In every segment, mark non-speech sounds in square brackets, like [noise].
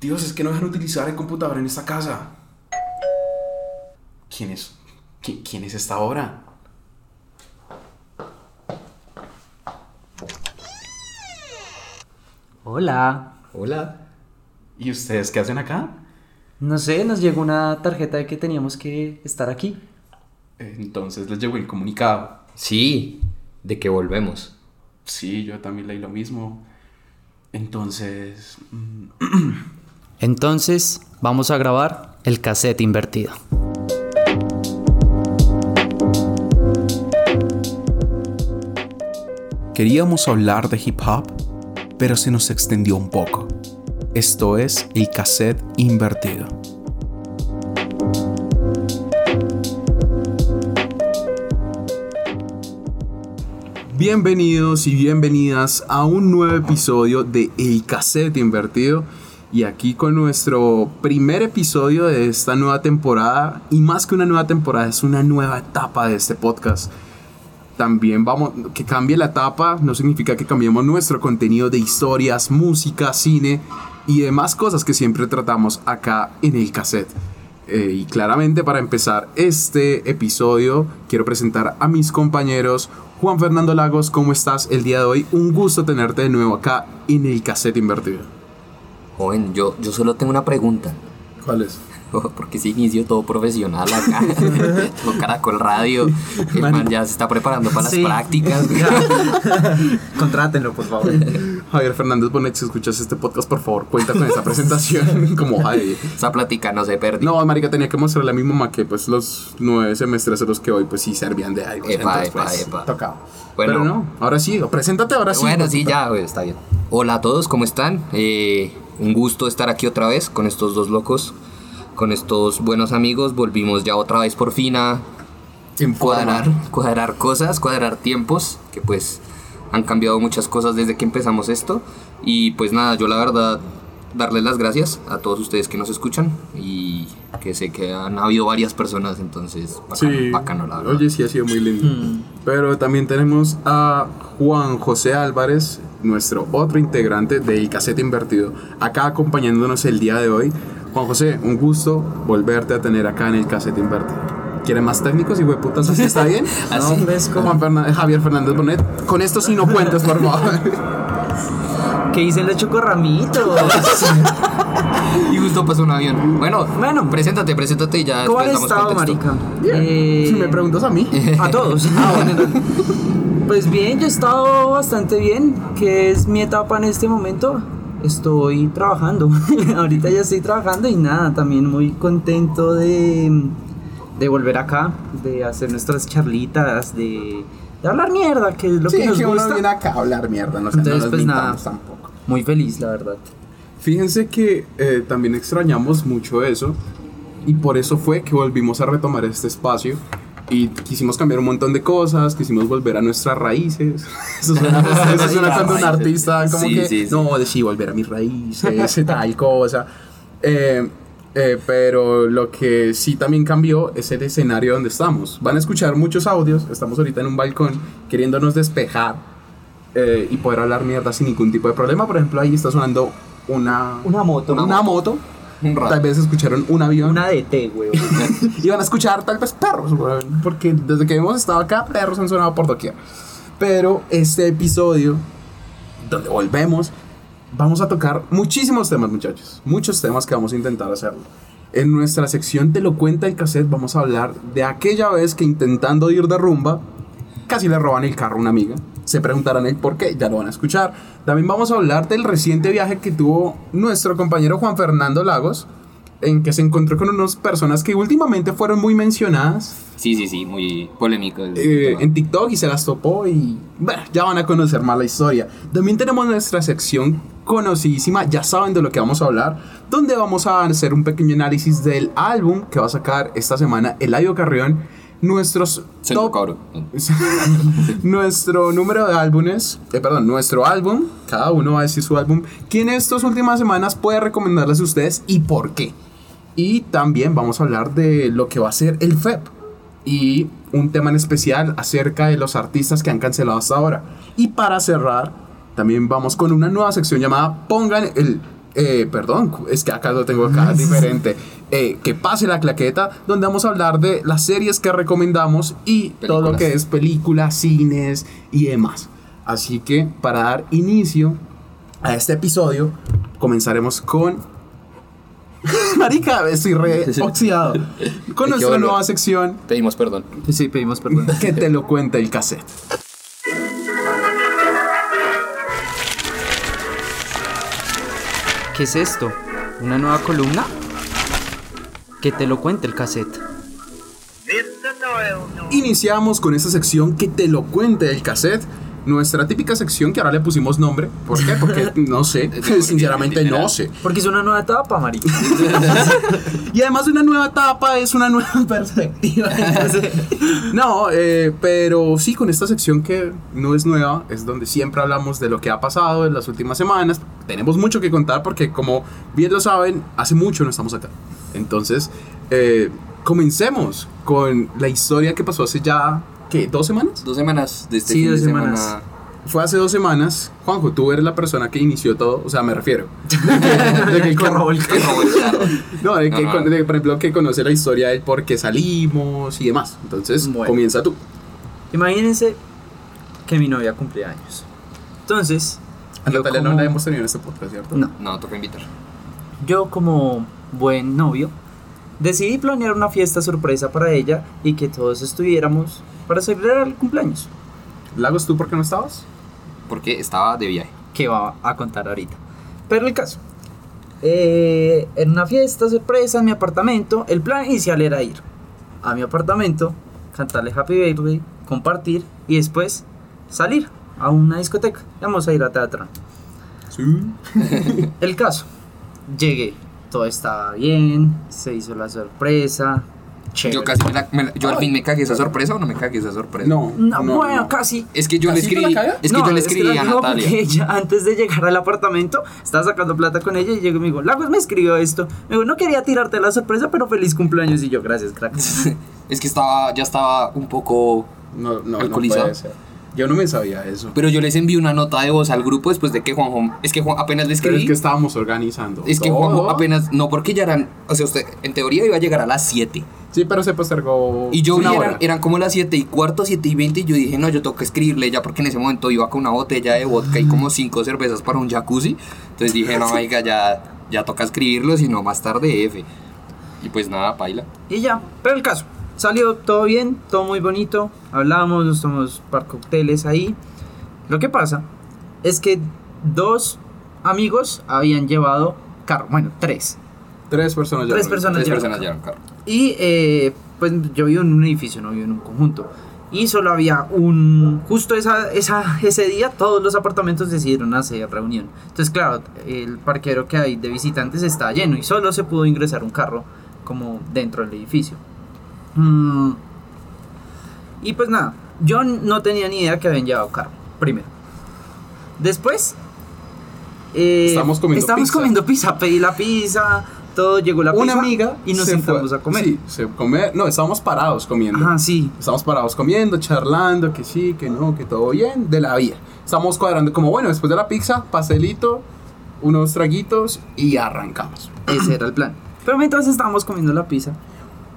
Dios, es que no dejan utilizar el computador en esta casa. ¿Quién es? ¿Qui- ¿Quién es esta hora? Hola. Hola. ¿Y ustedes qué hacen acá? No sé, nos llegó una tarjeta de que teníamos que estar aquí. Entonces les llegó el comunicado. Sí, de que volvemos. Sí, yo también leí lo mismo. Entonces... [clears throat] Entonces, vamos a grabar el cassette invertido. Queríamos hablar de hip hop, pero se nos extendió un poco. Esto es el cassette invertido. Bienvenidos y bienvenidas a un nuevo episodio de El Cassette Invertido. Y aquí con nuestro primer episodio de esta nueva temporada. Y más que una nueva temporada, es una nueva etapa de este podcast también vamos, que cambie la etapa no significa que cambiemos nuestro contenido de historias, música, cine y demás cosas que siempre tratamos acá en el cassette. Eh, y claramente para empezar este episodio quiero presentar a mis compañeros Juan Fernando Lagos, ¿cómo estás el día de hoy? Un gusto tenerte de nuevo acá en el cassette invertido. Joven, yo, yo solo tengo una pregunta. ¿Cuál es? [laughs] Porque se inició todo profesional acá. [laughs] Todo Caracol Radio. El man ya se está preparando para Sí. las prácticas. [laughs] Contrátenlo, por favor. Javier Fernández Bonet, si escuchas este podcast, por favor, cuenta con esa presentación como Javier. Esa plática no se perdió. No, marica, tenía que mostrarle a mi mamá que pues los nueve semestres a los que hoy pues sí servían de algo. Epa, Entonces, epa, pues, epa. Tocaba. Bueno. Pero no, ahora sí, preséntate ahora sí. bueno, sí, ya, güey, está bien. Hola a todos, ¿cómo están? Eh, un gusto estar aquí otra vez con estos dos locos, con estos buenos amigos. Volvimos ya otra vez por fin a En cuadrar, cuadrar cosas, cuadrar tiempos, que pues han cambiado muchas cosas desde que empezamos esto. Y pues nada, yo la verdad darles las gracias a todos ustedes que nos escuchan y que sé que han habido varias personas, entonces bacano, Sí, bacano, la verdad. oye, sí ha sido muy lindo. Mm. Pero también tenemos a Juan José Álvarez, nuestro otro integrante del Casete Invertido, acá acompañándonos el día de hoy. Juan José, un gusto volverte a tener acá en el Casete Invertido. ¿Quieren más técnicos y hueputas? ¿Así está bien? [laughs] Así. No, Juan Fernan- Javier Fernández Bonet. Con esto sí no cuentes, por favor. [laughs] ¿Qué hice el chocorramitos? [laughs] [laughs] Y justo pasó un avión. Bueno, Bueno. preséntate, preséntate y ya ¿Cómo has después damos estado, marica? Bien. Eh, Si me preguntas a mí. A todos. [laughs] Ah, bueno, no. Pues bien, yo he estado bastante bien, que es mi etapa en este momento. Estoy trabajando. [laughs] Ahorita ya estoy trabajando y nada, también muy contento de, de volver acá, de hacer nuestras charlitas, de, de hablar mierda, que es lo Sí, que nos que uno gusta. viene acá a hablar mierda, no, Entonces, no nos pues, nada. tampoco. Muy feliz, la verdad. Fíjense que eh, también extrañamos mucho eso y por eso fue que volvimos a retomar este espacio y quisimos cambiar un montón de cosas, quisimos volver a nuestras raíces. [laughs] Eso suena, eso suena [laughs] cuando un artista como Sí, que, sí, sí. no, de sí, volver a mis raíces, tal cosa. Eh, eh, pero lo que sí también cambió es el escenario donde estamos. Van a escuchar muchos audios, estamos ahorita en un balcón queriéndonos despejar eh, y poder hablar mierda sin ningún tipo de problema. Por ejemplo, ahí está sonando una, Una moto. una, moto. Un rato. Tal vez escucharon un avión. Una de té, weón. y van a escuchar tal vez perros, weón, Porque desde que hemos estado acá, perros han sonado por doquier. Pero este episodio, donde volvemos, vamos a tocar muchísimos temas, muchachos. Muchos temas que vamos a intentar hacerlo. En nuestra sección Te lo cuenta el cassette, vamos a hablar de aquella vez que intentando ir de rumba, casi le roban el carro a una amiga. Se preguntarán el por qué, ya lo van a escuchar. También vamos a hablar del reciente viaje que tuvo nuestro compañero Juan Fernando Lagos, en que se encontró con unas personas que últimamente fueron muy mencionadas Sí, sí, sí, muy polémico. eh, en TikTok y se las topó y bueno, ya van a conocer más la historia. También tenemos nuestra sección conocidísima, ya saben de lo que vamos a hablar, donde vamos a hacer un pequeño análisis del álbum que va a sacar esta semana Eladio Carrión, nuestros top [laughs] nuestro número de álbumes, eh, perdón, nuestro álbum, cada uno va a decir su álbum, que en estas últimas semanas puede recomendarles a ustedes y por qué. Y también vamos a hablar de lo que va a ser el FEP y un tema en especial acerca de los artistas que han cancelado hasta ahora. Y para cerrar, también vamos con una nueva sección llamada Pongan el eh, perdón, es que acá lo tengo acá [laughs] diferente. Eh, que pase la claqueta, donde vamos a hablar de las series que recomendamos y todo lo que es películas, cines y demás. Así que para dar inicio a este episodio, comenzaremos con. [laughs] Marica, estoy re [laughs] oxidado. Con nuestra nueva sección Pedimos perdón. Sí, pedimos perdón. que te lo cuenta el cassette. ¿Qué es esto? ¿Una nueva columna? Que te lo cuente el cassette. Iniciamos con esta sección que te lo cuente el cassette. Nuestra típica sección que ahora le pusimos nombre. ¿Por qué? Porque [laughs] no sé. Sinceramente no sé. Porque es una nueva etapa, marica. [laughs] Y además de una nueva etapa es una nueva [laughs] perspectiva. no, eh, pero sí, con esta sección que no es nueva, es donde siempre hablamos de lo que ha pasado en las últimas semanas. Tenemos mucho que contar porque como bien lo saben, hace mucho no estamos acá. Entonces, eh, comencemos con la historia que pasó hace ya, ¿qué? ¿Dos semanas? Dos semanas de este Sí, fin dos de semana. semanas. Fue hace dos semanas. Juanjo, tú eres la persona que inició todo. O sea, me refiero. [laughs] De que, el carro. [laughs] no, de que, de, por ejemplo, que conoce la historia del por qué salimos y demás. Entonces, Bueno. comienza tú. Imagínense que mi novia cumple años. Entonces, A Natalia no como- la hemos tenido en este podcast, ¿cierto? No. No, toca invitar. yo como buen novio decidí planear una fiesta sorpresa para ella y que todos estuviéramos para celebrar el cumpleaños. Lagos, ¿tú por qué no estabas? Porque estaba de viaje. que va a contar ahorita. Pero el caso, eh, en una fiesta sorpresa en mi apartamento, el plan inicial era ir a mi apartamento, cantarle Happy Birthday, compartir y después salir a una discoteca. Vamos a ir a teatro. Sí. [laughs] El caso, llegué, todo estaba bien, se hizo la sorpresa. Chévere. Yo casi me la- me la- yo al fin me cagué esa sorpresa o no me cagué esa sorpresa. No. No, no, bueno, no. casi. Es que yo le ¿Así te la escribí. cagas? Es que No, yo le es que escribí la a digo Natalia. porque ella, antes de llegar al apartamento, estaba sacando plata con ella y llegó y me dijo, Lagos me escribió esto. Me dijo, no quería tirarte la sorpresa, pero feliz cumpleaños. Y yo, gracias, crack. [laughs] Es que estaba, ya estaba un poco. No, no, no ¿Alcoholizado? puede ser. Yo no me sabía eso. Pero yo les envié una nota de voz al grupo después de que Juanjo. Es que Juan apenas le Pero escribí. es que estábamos organizando. Es que todo. Juanjo apenas. No, porque ya eran. O sea, usted en teoría iba a llegar a las 7. Sí, pero se postergó. Y yo vi, una eran, hora. eran como las 7 y cuarto, 7 y 20. Y yo dije, no, yo tengo que escribirle ya porque en ese momento iba con una botella de vodka y como 5 cervezas para un jacuzzi. Entonces dije, no, [laughs] oiga, ya, ya toca escribirlo, sino más tarde F. Y pues nada, paila. y ya, pero el caso, salió todo bien, todo muy bonito. Hablamos, nos tomamos par cócteles ahí. Lo que pasa es que dos amigos habían llevado carro, bueno, tres. Tres personas ya. Tres personas Tres llevaron personas carro. llevaron carro. Y eh, pues yo vivo en un edificio, no vivo en un conjunto. Y solo había un... Justo esa, esa, ese día todos los apartamentos decidieron hacer reunión. Entonces, claro, el parquero que hay de visitantes está lleno y solo se pudo ingresar un carro como dentro del edificio. Mm, Y pues nada, yo no tenía ni idea que habían llevado carro, primero. Después... eh, Estábamos comiendo estábamos pizza. comiendo pizza, pedí la pizza, todo llegó la Una pizza amiga. y nos se sentamos fue- a comer. Sí, se come. No, estábamos parados comiendo. Ajá, sí. Estamos parados comiendo, charlando, que sí, que no, que todo bien, de la vida. Estamos cuadrando como, bueno, después de la pizza, pastelito, unos traguitos y arrancamos. Ese era el plan. Pero mientras estábamos comiendo la pizza,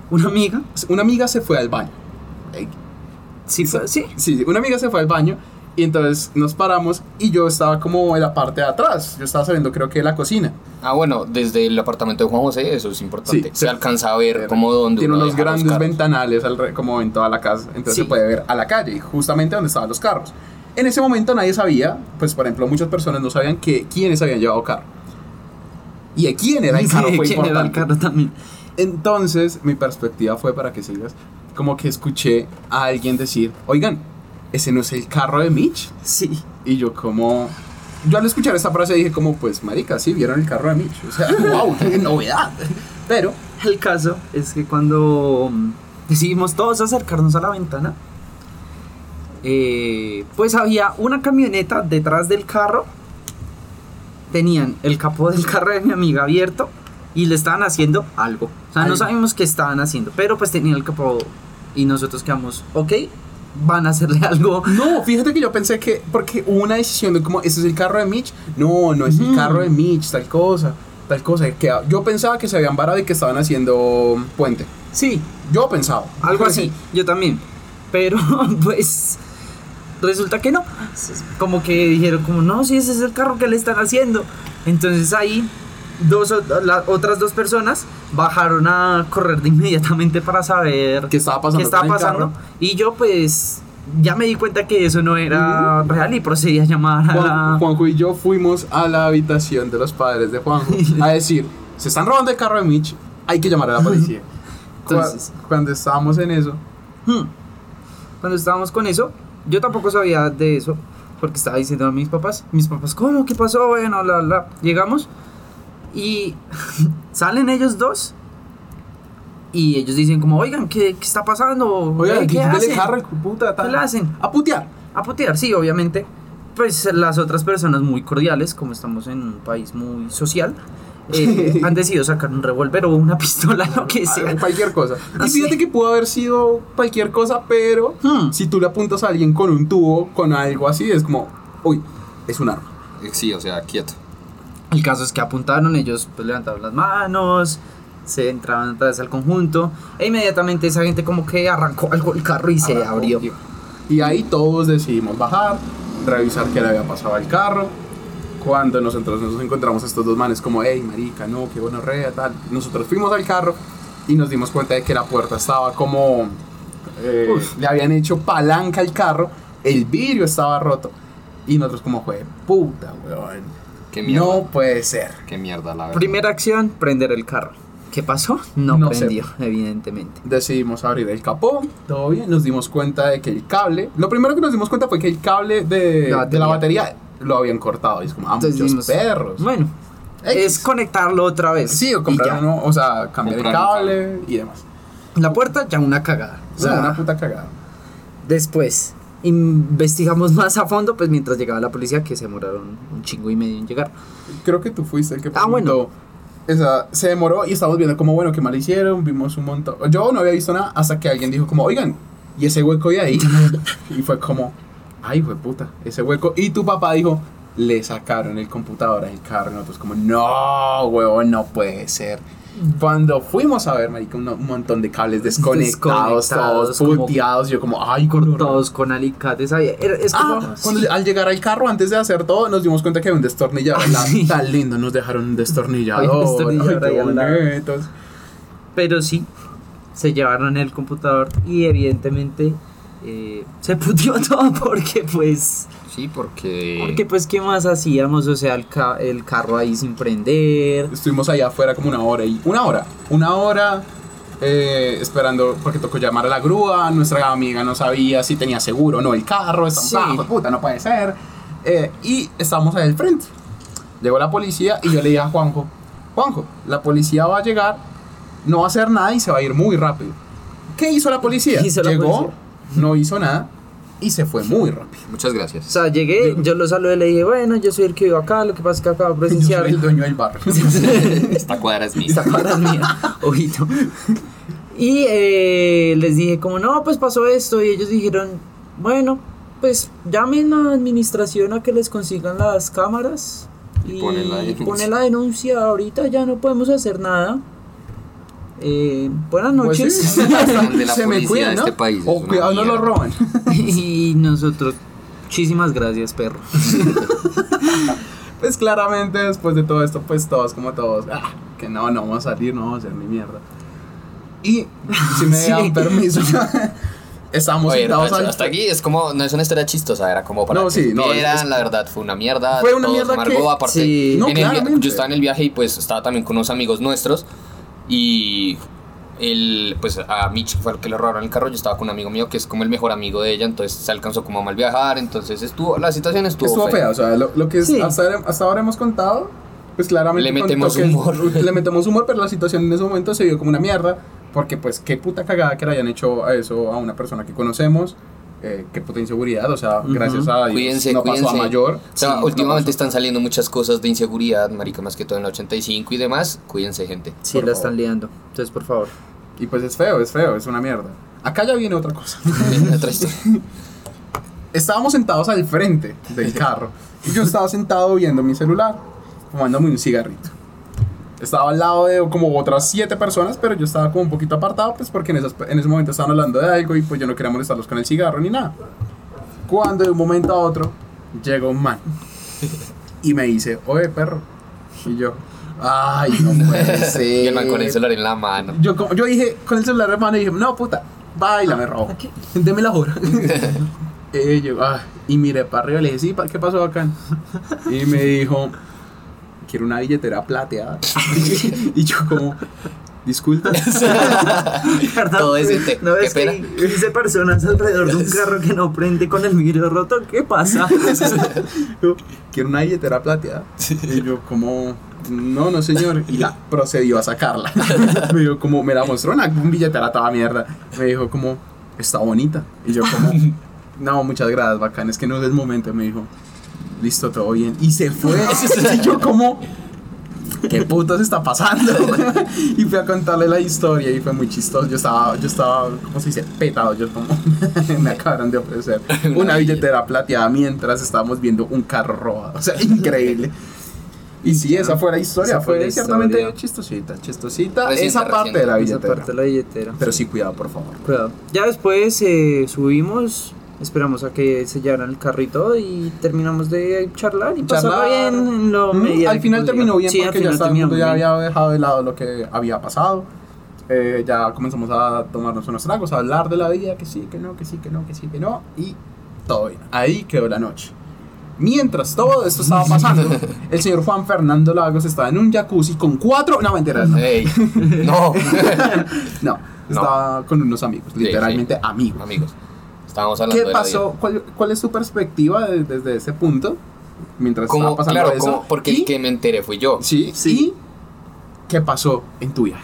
una amiga, Una amiga se fue al baño. Sí, fue- sí, Sí, sí, una amiga se fue al baño y entonces nos paramos y yo estaba como en la parte de atrás. Yo estaba saliendo creo que de la cocina. Ah, bueno, desde el apartamento de Juan José, eso es importante. Sí, se se- alcanza a ver como donde Tiene uno unos grandes ventanales alre- como en toda la casa. Entonces Sí. se puede ver a la calle, justamente donde estaban los carros. En ese momento nadie sabía, pues por ejemplo muchas personas no sabían que quiénes habían llevado carro. Y de quién era el carro Sí, fue ¿quién era el carro también. Entonces mi perspectiva fue para que sigas, como que escuché a alguien decir, oigan, ese no es el carro de Mitch. Sí. Y yo como... Yo al escuchar esta frase dije como, pues marica, sí, vieron el carro de Mitch. O sea, [laughs] wow, qué novedad. Pero El caso es que cuando mm, decidimos todos acercarnos a la ventana, eh, pues había una camioneta detrás del carro. Tenían el capó del carro de mi amiga abierto y le estaban haciendo algo. O sea, no Algo. sabíamos qué estaban haciendo, pero pues tenían el capó y nosotros quedamos, ok, van a hacerle [laughs] algo. No, fíjate que yo pensé que, porque hubo una decisión de como, ¿ese es el carro de Mitch? No, no es el Ujú. carro de Mitch, tal cosa, tal cosa. Que yo pensaba que se habían varado y que estaban haciendo puente. Sí, Yo pensaba. algo así, yo también. Pero [laughs] pues resulta que no. Como que dijeron como, no, si ese es el carro que le están haciendo. Entonces ahí dos las otras dos personas bajaron a correr de inmediatamente para saber ¿Qué estaba pasando qué estaba pasando. Y yo pues ya me di cuenta que eso no era real y procedí a llamar a Juan- la... Juanjo y yo fuimos a la habitación de los padres de Juanjo [laughs] a decir, se están robando el carro de Mitch, hay que llamar a la policía. [laughs] Entonces- cuando estábamos en eso, Hmm. Cuando estábamos con eso, yo tampoco sabía de eso, porque estaba diciendo a mis papás, mis papás, ¿cómo? ¿Qué pasó? Bueno, la, la. Llegamos y [laughs] salen ellos dos y ellos dicen como, oigan, ¿qué, qué está pasando? oigan, Eh, ¿qué, ¿qué quítale hacen? puta, tal. ¿Qué le hacen? A putear. A putear, sí, obviamente. Pues las otras personas muy cordiales, como estamos en un país muy social, eh, [laughs] han decidido sacar un revólver o una [laughs] pistola, lo que sea. Cualquier cosa. Y fíjate que pudo haber sido cualquier cosa, pero Hmm. si tú le apuntas a alguien con un tubo, con algo así, es como, uy, es un arma. Sí, o sea, quieto. El caso es que apuntaron, ellos pues levantaron las manos, se entraban otra vez al conjunto, e inmediatamente esa gente como que arrancó algo el carro y se abrió. tío. Y ahí todos decidimos bajar, revisar qué le había pasado al carro. Cuando nosotros nos encontramos a estos dos manes como, hey, marica, no, qué bueno rea, tal. Nosotros fuimos al carro y nos dimos cuenta de que la puerta estaba como... eh, le habían hecho palanca al carro, el vidrio estaba roto. Y nosotros como, fue puta, weón. Qué mierda. No puede ser. Qué mierda, la verdad. Primera acción, prender el carro. ¿Qué pasó? No, No sé. prendió, evidentemente. Decidimos abrir el capó, todo bien, nos dimos cuenta de que el cable, lo primero que nos dimos cuenta fue que el cable de, La de la batería. lo habían cortado. Y es como, ah, Entonces muchos perros. Bueno, X. es conectarlo otra vez. Sí, o comprar uno, o sea, cambiar el cable y demás. La puerta ya una cagada. O sea, una puta cagada. Después investigamos [laughs] más a fondo, pues mientras llegaba la policía, que se demoraron un chingo y medio en llegar. Creo que tú fuiste el que Ah, bueno. preguntó. Sea, se demoró y estábamos viendo como, bueno, qué mal hicieron, vimos un montón. Yo no había visto nada hasta que alguien dijo como, oigan, ¿y ese hueco de ahí? [laughs] y fue como, ay, fue puta, ese hueco. Y tu papá dijo, le sacaron el computador al carro. Y nosotros como, no, huevón, no puede ser. Cuando fuimos a ver, marica, un, un montón de cables desconectados, Desconectados, todos como- puteados. Yo como, ay, con Todos con alicates. ahí. Era- Es como. Ah, cuando al llegar al carro, antes de hacer todo, nos dimos cuenta que había un destornillador. [laughs] Tan lindo, nos dejaron un destornillador. Un destornillador Ay. Pero sí, se llevaron el computador y evidentemente eh, se putió todo porque pues... Sí, porque. Porque pues ¿qué más hacíamos? O sea, el, ca- el carro ahí sin prender. Estuvimos allá afuera como una hora y una hora, una hora eh, esperando porque tocó llamar a la grúa. Nuestra amiga no sabía si tenía seguro o no el carro. Estamos, Sí. ah, puta, no puede ser. Eh, y estábamos ahí al frente. Llegó la policía y yo le dije a Juanjo, Juanjo, la policía va a llegar, no va a hacer nada y se va a ir muy rápido. ¿Qué hizo la policía? ¿Qué hizo la Llegó, policía? No hizo nada y se fue muy rápido. Muchas O gracias. sea, llegué, yo lo saludé y le dije, bueno, yo soy el que vivo acá, lo que pasa es que acabo de Yo soy presenciar... el dueño del barrio. [laughs] Esta cuadra es mía. Esta cuadra es mía, [laughs] ojito. Y eh, les dije como, no, pues pasó esto. Y ellos dijeron, bueno, pues llamen a la administración a que les consigan las cámaras. Y Y, ponen la denuncia. ponen la denuncia. Ahorita ya no podemos hacer nada. Eh, buenas Pues noches. sí, [laughs] De la se me policía cuida, de ¿no? este país O cuidado, no lo roban. [laughs] y nosotros, muchísimas gracias, perro. [laughs] Pues claramente después de todo esto, pues todos como todos, ah, que no, no vamos a salir, no vamos a hacer ni mierda. Y si me Sí. dan permiso, estamos Oye, hasta, al- hasta aquí es como, no es una historia chistosa, era como para No, que sí, no, es- es- la verdad fue una mierda. Fue una mierda que- aparte, Sí. No, en el yo estaba en el viaje y pues estaba también con unos amigos nuestros y el, pues a Mitch fue el que le robaron el carro, yo estaba con un amigo mío que es como el mejor amigo de ella, entonces se alcanzó como a mal viajar, entonces estuvo, la situación estuvo, Estuvo fea, o sea, lo, lo que es- Sí. hasta, hasta ahora hemos contado, pues claramente Le metemos humor. [laughs] Le [laughs] metemos humor, pero la situación en ese momento se vio como una mierda, porque pues qué puta cagada que le hayan hecho a eso a una persona que conocemos, eh, qué puta inseguridad, o sea, Ujú. gracias a Dios Cuídense, no cuídense. pasó a mayor. O sea, Sí, no últimamente pasó. están saliendo muchas cosas de inseguridad, marica, más que todo en la 85 y demás. Cuídense, gente. Sí, Por la favor. están liando. Entonces, por favor. Y pues es feo, es feo, es una mierda. Acá ya viene otra cosa. [laughs] Otra. [laughs] Estábamos sentados al frente del [laughs] carro. Y yo estaba sentado viendo mi celular, fumándome un cigarrito. Estaba al lado de como otras siete personas, pero yo estaba como un poquito apartado, pues porque en, esas- en ese momento estaban hablando de algo y pues yo no quería molestarlos con el cigarro ni nada. Cuando de un momento a otro llega un man y me dice, oye perro. Y yo, ay, no [laughs] puede ser. Y el man con el celular en la mano. Yo, como- yo dije, con el celular en mano, dije, no, puta, baila, me robó. Deme la hora. y [laughs] yo, ah, y miré para arriba y le dije, sí, ¿qué pasó acá? Y me dijo, quiero una billetera plateada. [laughs] [laughs] y yo como, disculpa. [laughs] Todo decente. ¿No Qué ves que hay 15 personas alrededor de un carro que no prende con el vidrio roto? ¿Qué pasa? Yo, quiero una billetera plateada. Y yo como, no, no señor. Y la procedió a sacarla. me dijo como, me la mostró una un billetera toda mierda. Me dijo como, está bonita. Y yo como, no, muchas gracias, bacán. Es que no es el momento. Me dijo, listo, todo bien. Y se fue. [laughs] y yo como... ¿Qué putas está pasando? [laughs] y fui a contarle la historia y fue muy chistoso. Yo estaba, yo estaba, ¿cómo se dice? Petado. Yo como, [laughs] me acabaron de ofrecer una billetera plateada mientras estábamos viendo un carro robado. O sea, increíble. Y sí, esa fue la historia. Esa fue fue la ciertamente historia. chistosita, chistosita. Reciente, esa parte reciente. de la Esa billetera. parte de la billetera. Pero sí, cuidado, por favor. Cuidado. Ya después eh, subimos, esperamos a que sellaran el carrito y terminamos de charlar y Charlar. bien en lo Mm, al final terminó bien Sí, porque ya, estaba el mundo ya había dejado de lado lo que había pasado. Eh, ya comenzamos a tomarnos unos tragos, a hablar de la vida, que sí, que no, que sí, que no, que sí, que no. Y todo bien. Ahí quedó la noche. Mientras todo esto estaba pasando, [laughs] el señor Juan Fernando Lagos estaba en un jacuzzi con cuatro. No, mentiras, no. Ey, [laughs] no. No, estaba con unos amigos, Sí, literalmente sí. amigos. Amigos, estábamos hablando ¿Qué de pasó? ¿Cuál, cuál es tu perspectiva de- desde ese punto? Mientras. Como, estaba pasando claro, eso. porque Y- el que me enteré fui yo. Sí, Sí. ¿Y qué pasó en tu viaje?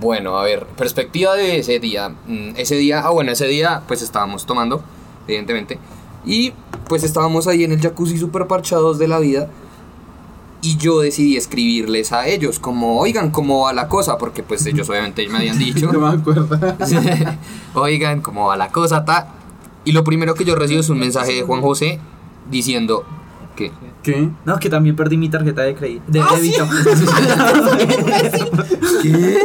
Bueno, a ver, perspectiva de ese día. Mm, Ese día, ah, bueno, ese día pues estábamos tomando, evidentemente. Y pues estábamos ahí en el jacuzzi super parchados de la vida. Y yo decidí escribirles a ellos, como, oigan, cómo va la cosa, porque pues ellos obviamente me habían [laughs] dicho. No me acuerdo. [laughs] oigan, cómo va la cosa, ta. Y lo primero que yo recibo es un mensaje de Juan José diciendo que... ¿Qué? No, que también perdí mi tarjeta de crédito. De débito. [laughs] ¿Qué?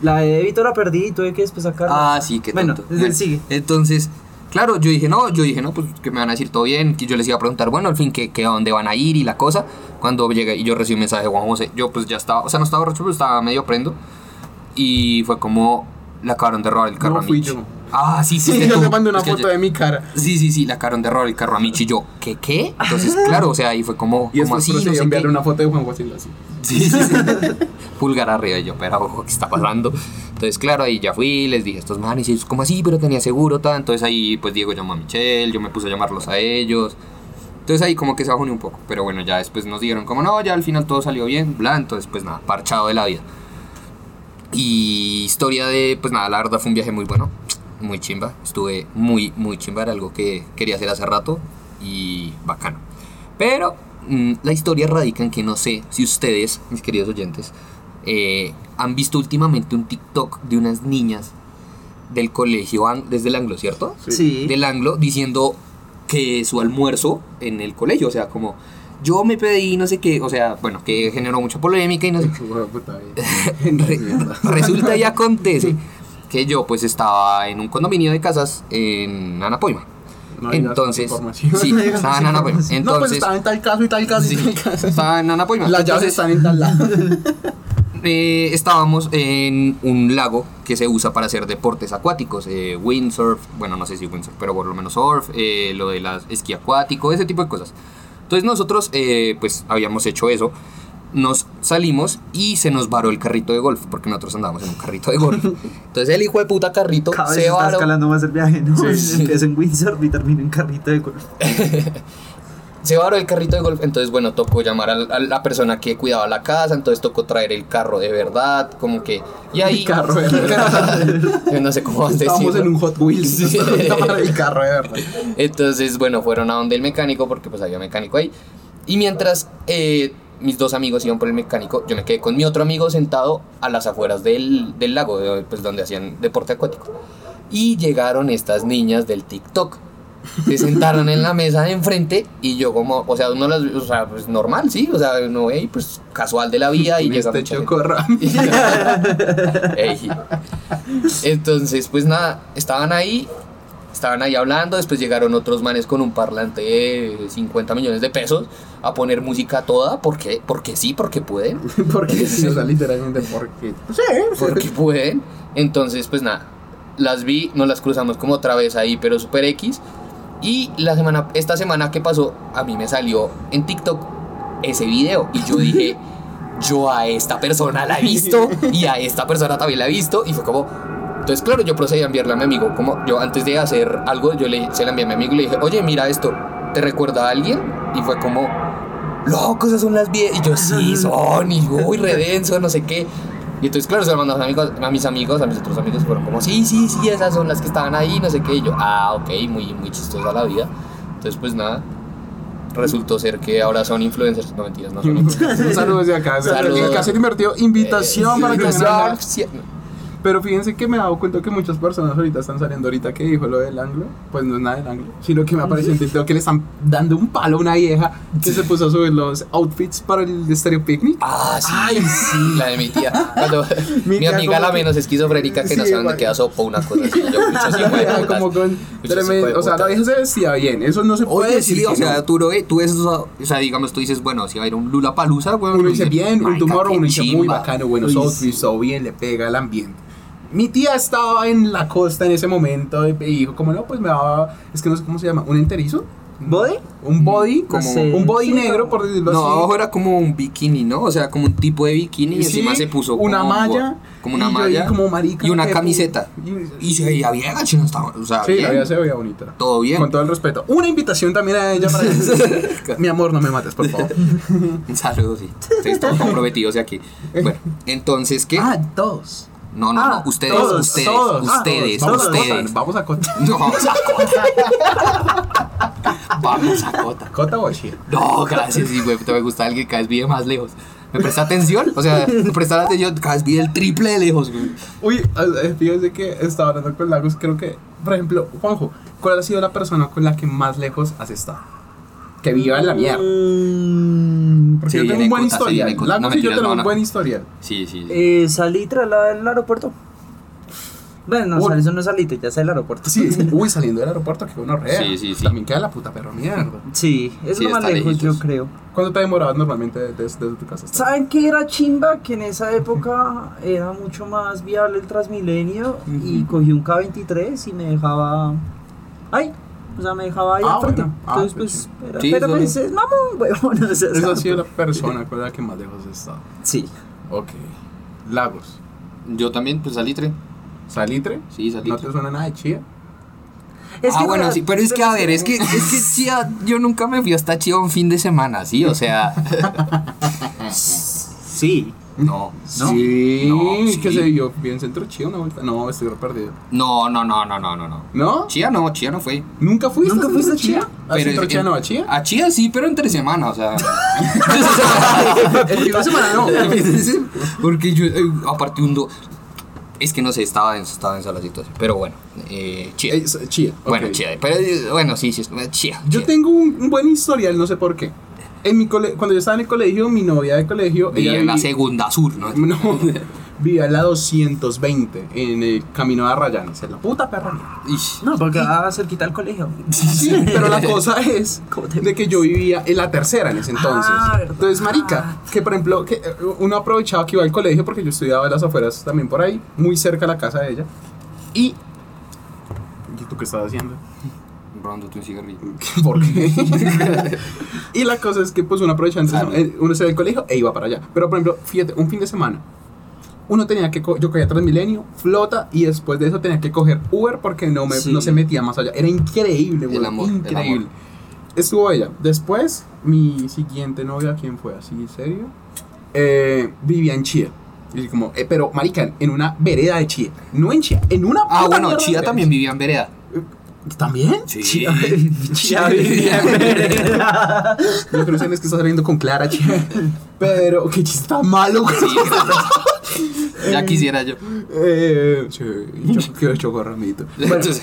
La de débito la perdí y tuve que después sacarla. Ah, sí, qué Bueno, tonto. el sigue. Entonces, claro, yo dije, no, yo dije, no, pues que me van a decir todo bien, que yo les iba a preguntar, bueno, al fin, que, que a dónde van a ir y la cosa. Cuando llegué y yo recibí un mensaje de Juan José, yo pues ya estaba, o sea, no estaba borracho, pero estaba medio prendo. Y fue como, le acabaron de robar el carro No a fui Michi. yo. Ah, sí, sí. Sí, yo tú. te mandé una Es foto yo- de mi cara. Sí, sí, sí, le acabaron de robar el carro a Michi y yo, ¿qué, qué? Entonces, claro, o sea, ahí fue como, Y como así, no sé enviarle una foto de Juan José así. Sí, sí, sí. [laughs] Pulgar arriba y yo, pero ojo, ¿qué está pasando? Entonces, claro, ahí ya fui, les dije a estos manes, y ellos, como así? Pero tenía seguro, tal. Entonces ahí, pues Diego llamó a Michelle, yo me puse a llamarlos a ellos. Entonces ahí como que se bajó un poco. Pero bueno, ya después nos dijeron, como no, ya al final todo salió bien, bla. Entonces, pues nada, parchado de la vida. Y historia de, pues nada, la verdad fue un viaje muy bueno, muy chimba. Estuve muy, muy chimba, era algo que quería hacer hace rato y bacano. Pero la historia radica en que no sé si ustedes, mis queridos oyentes, eh, han visto últimamente un TikTok de unas niñas del colegio desde el anglo, ¿cierto? Sí. Del anglo diciendo que su almuerzo en el colegio, o sea, como yo me pedí no sé qué, o sea, bueno, que generó mucha polémica y no sé. [laughs] [laughs] Re- resulta y acontece que yo pues estaba en un condominio de casas en Anapoima. No Entonces, sí, [laughs] estaba en Anapoima. no, pues Entonces, estaba en tal caso y tal caso sí, y tal caso. estaba en Anapoima. Las llaves Entonces, están en tal lado. [laughs] eh, estábamos en un lago que se usa para hacer deportes acuáticos, eh, windsurf, bueno, no sé si windsurf, pero por lo menos surf, eh, lo de las esquí acuático, ese tipo de cosas. Entonces nosotros, eh, pues, habíamos hecho eso. Nos salimos y se nos varó el carrito de golf, porque nosotros andábamos en un carrito de golf. [laughs] Entonces el hijo de puta carrito Cada vez se está varó. escalando más el viaje, ¿no? Sí, [laughs] sí. Empiezo en Windsor y termino en carrito de golf. [laughs] Se varó el carrito de golf, entonces bueno, tocó llamar a, a la persona que cuidaba la casa, entonces tocó traer el carro de verdad, como que... Y ahí... El carro de verdad. no sé cómo Estábamos decirlo. en un Hot Wheels. Sí. El carro de verdad. Entonces, bueno, fueron a donde el mecánico, porque pues había mecánico ahí. Y mientras eh, mis dos amigos iban por el mecánico, yo me quedé con mi otro amigo sentado a las afueras del, del lago, pues donde hacían deporte acuático. Y llegaron estas niñas del TikTok. Se sentaron en la mesa de enfrente y yo como, o sea, uno las, o sea, pues normal, sí, o sea, uno, hey, pues casual de la vida y llega Este. [laughs] Entonces, pues nada, estaban ahí, estaban ahí hablando, después llegaron otros manes con un parlante de 50 millones de pesos a poner música toda, porque, porque sí, porque pueden, [laughs] Porque sí, o sea, literalmente porque. Sí, porque pueden. Entonces, pues nada, las vi, nos las cruzamos como otra vez ahí, pero super X. Y la semana, esta semana que pasó, a mí me salió en TikTok ese video y yo dije, [laughs] yo a esta persona la he visto y a esta persona también la he visto y fue como, entonces claro, yo procedí a enviarle a mi amigo, como yo antes de hacer algo, yo le, se la envié a mi amigo y le dije, oye, mira esto, ¿te recuerda a alguien? Y fue como, loco, esas son las viejas. Y yo, sí, son, y uy, redenso, no sé qué. Y entonces, claro, se lo mandó a mis amigos, a mis amigos, a mis otros amigos, fueron como, sí, sí, sí, esas son las que estaban ahí, no sé qué. Y yo, ah, ok, muy, muy chistosa la vida. Entonces, pues nada, resultó ser que ahora son influencers. No mentiras, no son [laughs] influencers. Un saludo desde acá. Saludos. El invertido. Invitación para que Pero fíjense que me he dado cuenta que muchas personas ahorita están saliendo ahorita que dijo lo del anglo, pues no es nada del anglo, sino que me apareció en TikTok que le están dando un palo a una vieja que se puso a subir los outfits para el Stereo Picnic. Ah, sí, sí, [laughs] la de mi tía. Cuando, [laughs] Mi amiga la menos esquizofrénica que no Sí, sabe dónde queda sopa, una cosa así. Yo, de Era putas, como con tremendo, o sea, la vieja se vestía bien, eso no se puede Oye, decir. sí, o sea, no. tú, tú ves eso, o sea, digamos, tú dices, bueno, si va a ir un Lula Palusa, bueno, Uno dice bien, un tumor, qué uno dice muy bacano, buenos outfits, todo bien, le pega al ambiente. Mi tía estaba en la costa en ese momento y dijo, como no, pues me va, es que no sé cómo se llama, un enterizo, ¿Body? un body, Como- sé. un body Sí, negro, por decirlo No, así. abajo era como un bikini, ¿no? O sea, como un tipo de bikini y encima se puso una como, malla, como una y malla como marica, y una camiseta. Y se veía bien, chino estaba, o sea, Sí, bien. la vida se veía bonita. Todo bien. Con todo el respeto. Una invitación también a ella para que... [laughs] [laughs] Mi amor, no me mates, por favor. [laughs] Un saludo, sí. Todos comprometidos aquí. Bueno, entonces, ¿qué? Ah, todos. No, no, ah, no, ustedes, todos, ustedes, todos. Ah, ustedes, ustedes. Vamos a Cota. [laughs] No, vamos a Cota. [laughs] Vamos a Cota. Cota o Chía. No, gracias, sí, güey, te me gusta alguien que cada vez vive más lejos. ¿Me presta atención? O sea, me presta atención, cada vez vive el triple de lejos, güey. Uy, eh, fíjense que estaba hablando con Lagos, creo que, por ejemplo, Juanjo, ¿cuál ha sido la persona con la que más lejos has estado? Que viva en la mierda. Mm, Porque Sí, yo tengo un buen historial. Lagos No, yo no, un no. buen historial. Sí, sí, sí. eh, salí tras la del aeropuerto. Bueno, no, eso no es salite, ya sé el aeropuerto. Sí, [laughs] uy, saliendo del aeropuerto, que uno rea. Sí, sí, sí. También queda la puta perra mierda. Sí, es Sí, lo más lejos, lejitos. yo creo. ¿Cuánto te demorabas normalmente desde, desde tu casa? hasta- ¿Saben qué era chimba? Que en esa época era mucho más viable el Transmilenio y cogí un K23 y me dejaba ahí. O sea, me dejaba ahí Ah, bueno. Ah, Entonces, pues pues, era- Sí, pero solo- pues es mamón, huevón. O sea, Esa ha sido la persona con la que más lejos has estado. Sí. Ok. Lagos. Yo también, pues salitre. ¿Salitre? Sí, salitre. ¿No te suena nada de chía? Es ah, que bueno, no- sí, pero es que a ver, es que, es que Chía, yo nunca me fui hasta Chía un fin de semana, ¿sí? O sea, [laughs] Sí. No, no. Sí, No, sí. que se vio bien centro chía una vuelta. No, estoy perdido. No, no, no, no, no, no, no. ¿No? Chía no, Chía no fue. ¿Nunca fuiste ¿Nunca fuiste a Chía? ¿A centro en- chía no a chía? A Chía sí, pero entre semana, o sea. El fin de semana no. [laughs] Porque yo, eh, aparte un do... Es que no sé, estaba denso, estaba densa la situación. Pero bueno, eh, Chía. Eh, Chía. ok. Bueno, Chía. Pero eh, bueno, sí, sí, Chía. Yo Chía. tengo un, un buen historial, no sé por qué. En mi cole cuando yo estaba en el colegio, mi novia de colegio. Vivía ella en la segunda sur, ¿no? No, [laughs] vivía en la 220, en el camino de Arrayanes, en la puta perra. No, porque ah, cerquita al colegio. Sí, pero la [laughs] cosa es ¿Cómo te de que yo vivía en la tercera en ese entonces. Ah, verdad. entonces, marica, que por ejemplo, que eh, uno aprovechaba que iba al colegio porque yo estudiaba en las afueras también por ahí, muy cerca de la casa de ella. Y... ¿Y tú qué estás haciendo? Robándote un cigarrillo. [laughs] ¿Por qué? [laughs] y la cosa es que pues uno aprovechaba, entonces, Claro. eh, uno se del colegio e iba para allá. Pero por ejemplo, fíjate, un fin de semana, uno tenía que, co- yo cogía Transmilenio, flota y después de eso tenía que coger Uber porque no, me, Sí. no se metía más allá. Era increíble, güey. increíble. Estuvo ella. Después, mi siguiente novia, ¿quién fue así, serio? Eh, vivía en Chía. Y como, eh, pero, marica, en una vereda de Chía. No en Chía, en una Ah, bueno, Chía también vivía en vereda. ¿También? Sí. En vereda. Lo que no saben es que está saliendo con Clara, Chía. Pero, qué chiste tan malo, güey. Sí, Ya quisiera yo. Eh, sí, yo [laughs] quiero chocorramito. [laughs] Bueno, Entonces,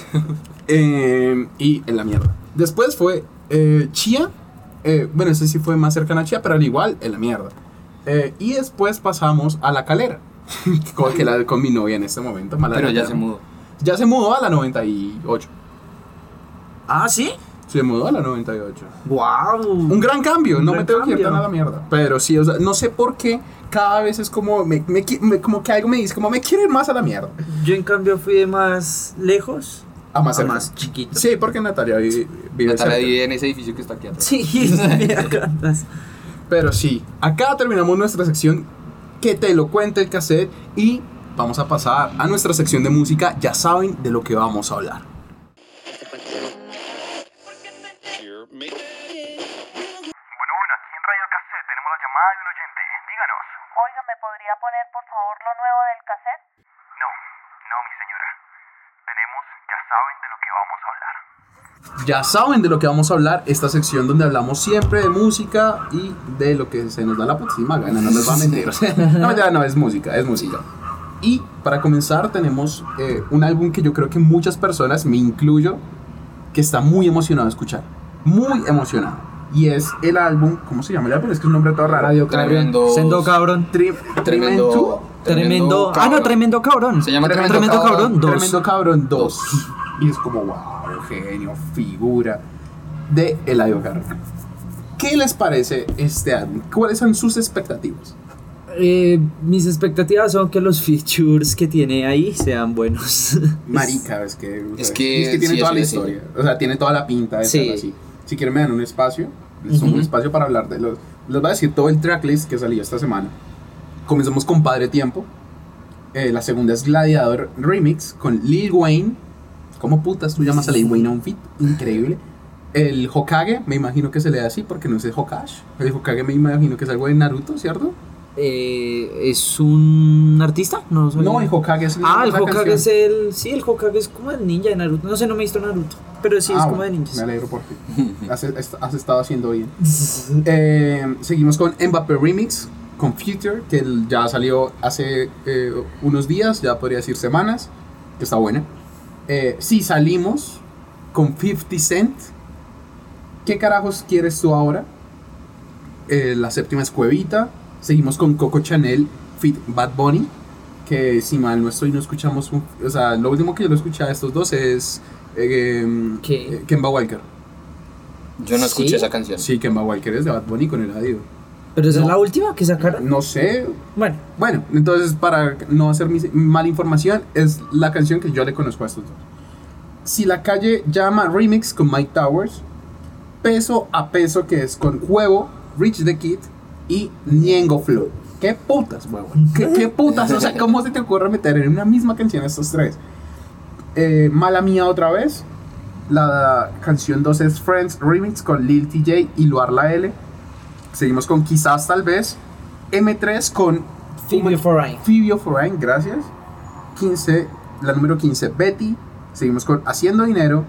eh, y en la mierda. Después fue eh, Chía. eh, bueno, ese sí fue más cercano a Chía, pero al igual en la mierda. Eh, y después pasamos a la calera. [laughs] con, que la, con mi novia en este momento. mala pero ya se mudó. Ya se mudó a la 98. Ah, ¿sí? Se mudó a la 98. ¡Wow! Un gran cambio, Un no gran me tengo que ir tan a la mierda. Pero sí, o sea, no sé por qué cada vez es como, me, me como que algo me dice, como me quiere ir más a la mierda. Yo en cambio fui de más lejos A más a más chiquito. Sí, porque Natalia vive, vive Natalia cerca. vive en ese edificio que está aquí atrás. Sí, [laughs] atrás. Pero sí, acá terminamos nuestra sección que te lo cuente el cassette y vamos a pasar a nuestra sección de música. Ya saben de lo que vamos a hablar. Bueno, bueno, aquí en Radio Cassette tenemos la llamada de un oyente. Díganos. Oiga, ¿me podría poner por favor lo nuevo del cassette? No, no, mi señora. Tenemos, ya saben de lo que vamos a hablar. Ya saben de lo que vamos a hablar, esta sección donde hablamos siempre de música y de lo que se nos da la putísima gana, no les va a mentir. No, [laughs] no, es música, es música. Y para comenzar tenemos eh, un álbum que yo creo que muchas personas, me incluyo, que está muy emocionado de escuchar. Muy emocionado. Y es el álbum, ¿cómo se llama el álbum? Es que es un nombre todo raro. Radio Tremendo. cabrón. Sendo cabrón. Tri- Tremendo. Tremendo. Ah, no, tremendo cabrón. Se llama Tremendo Tremendo, Tremendo cabrón. cabrón. Dos. Tremendo Cabrón 2. Y es como, wow, genio, figura de Eladio Carrera. ¿Qué les parece este álbum? ¿Cuáles son sus expectativas? Eh, mis expectativas son que los features que tiene ahí sean buenos. [laughs] Marica, es que, o sea, Es que es que tiene sí, toda la historia. O sea, tiene toda la pinta de Sí. ser así. Si quieren me dan un espacio, les tomo un espacio para hablar de los... Les voy a decir todo el tracklist que salió esta semana. Comenzamos con Padre Tiempo. Eh, la segunda es Gladiador Remix con Lil Wayne. ¿Cómo putas tú llamas a Lil Wayne a un fit? Increíble. El Hokage, me imagino que se le da así porque no es el Hokage. El Hokage me imagino que es algo de Naruto, ¿cierto? Eh, ¿Es un artista? No, soy- No, el Hokage es Ah, el Hokage canción. es el. Sí, el Hokage es como el ninja de Naruto. No sé, no me he visto Naruto. Pero sí, es Ah, como de Me ninjas. alegro por ti. [laughs] Has, est- has estado haciendo bien. [laughs] Eh, seguimos con Mbappé Remix, con Future, que el- ya salió hace eh, unos días, ya podría decir semanas, que está buena. Eh, sí, salimos con 50 Cent. ¿Qué carajos quieres tú ahora? Eh, la séptima es Cuevita. Seguimos con Coco Chanel, Fit Bad Bunny. Que si mal no estoy, no escuchamos. un- o sea, lo último que yo lo escuché a estos dos es. Eh, ¿Qué? eh, Kemba Walker. Yo no escuché ¿Sí? esa canción. Sí, Kemba Walker es de Bad Bunny con el adiós. Pero esa No. es la última que sacaron. No sé. Bueno, Bueno, entonces para no hacer mis- mala información, es la canción que yo le conozco a estos dos. Si la calle llama Remix con Mike Towers, Peso a Peso que es con Huevo, Rich the Kid y Ñengo Flow. ¿Qué putas, huevón? ¿Qué, qué putas? O sea, ¿cómo se te ocurre meter en una misma canción estos tres? Eh, Mala Mía otra vez. La canción 2 es Friends Remix con Lil TJ y Luar La L. Seguimos con Quizás Tal vez. M3 con Phoebe Foreign. Phoebe Foreign, gracias. 15, la número 15, Betty. Seguimos con Haciendo Dinero.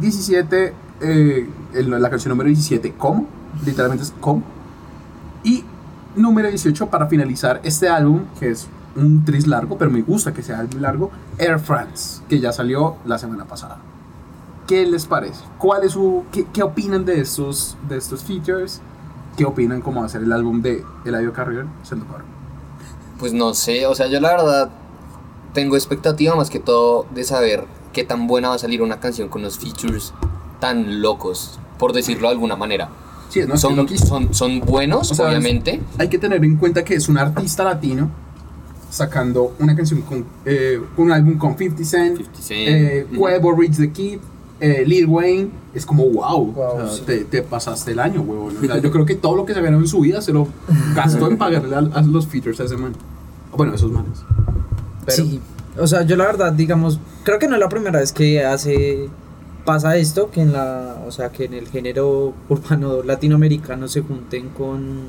17, eh, el- la canción número 17, ¿Cómo? Literalmente es ¿Cómo? Y número 18 para finalizar este álbum, que es un tris largo, pero me gusta que sea álbum largo, Air France, que ya salió la semana pasada. ¿Qué les parece? ¿Cuál es su, qué, qué opinan de estos, de estos features? ¿Qué opinan cómo va a ser el álbum de Eladio? Sendo Caro? Pues no sé, o sea, yo la verdad tengo expectativa más que todo de saber qué tan buena va a salir una canción con los features tan locos, por decirlo de alguna manera. Sí, no, es que son, son, son buenos, O sea, obviamente. hay que tener en cuenta que es un artista latino sacando una canción con eh, un álbum con 50 Cent, 50 Cent. eh. Cuervo, Rich the Kid, eh, Lil Wayne. Es como wow, Wow, o sea, sí. te, te pasaste el año, huevón. O sea, yo creo que todo lo que se ganó en su vida se lo gastó en pagarle a, a los features a ese man. Bueno, a esos manes. Pero, Sí, o sea, yo la verdad, digamos, creo que no es la primera vez que hace pasa esto, que en la, o sea, que en el género urbano latinoamericano se junten con,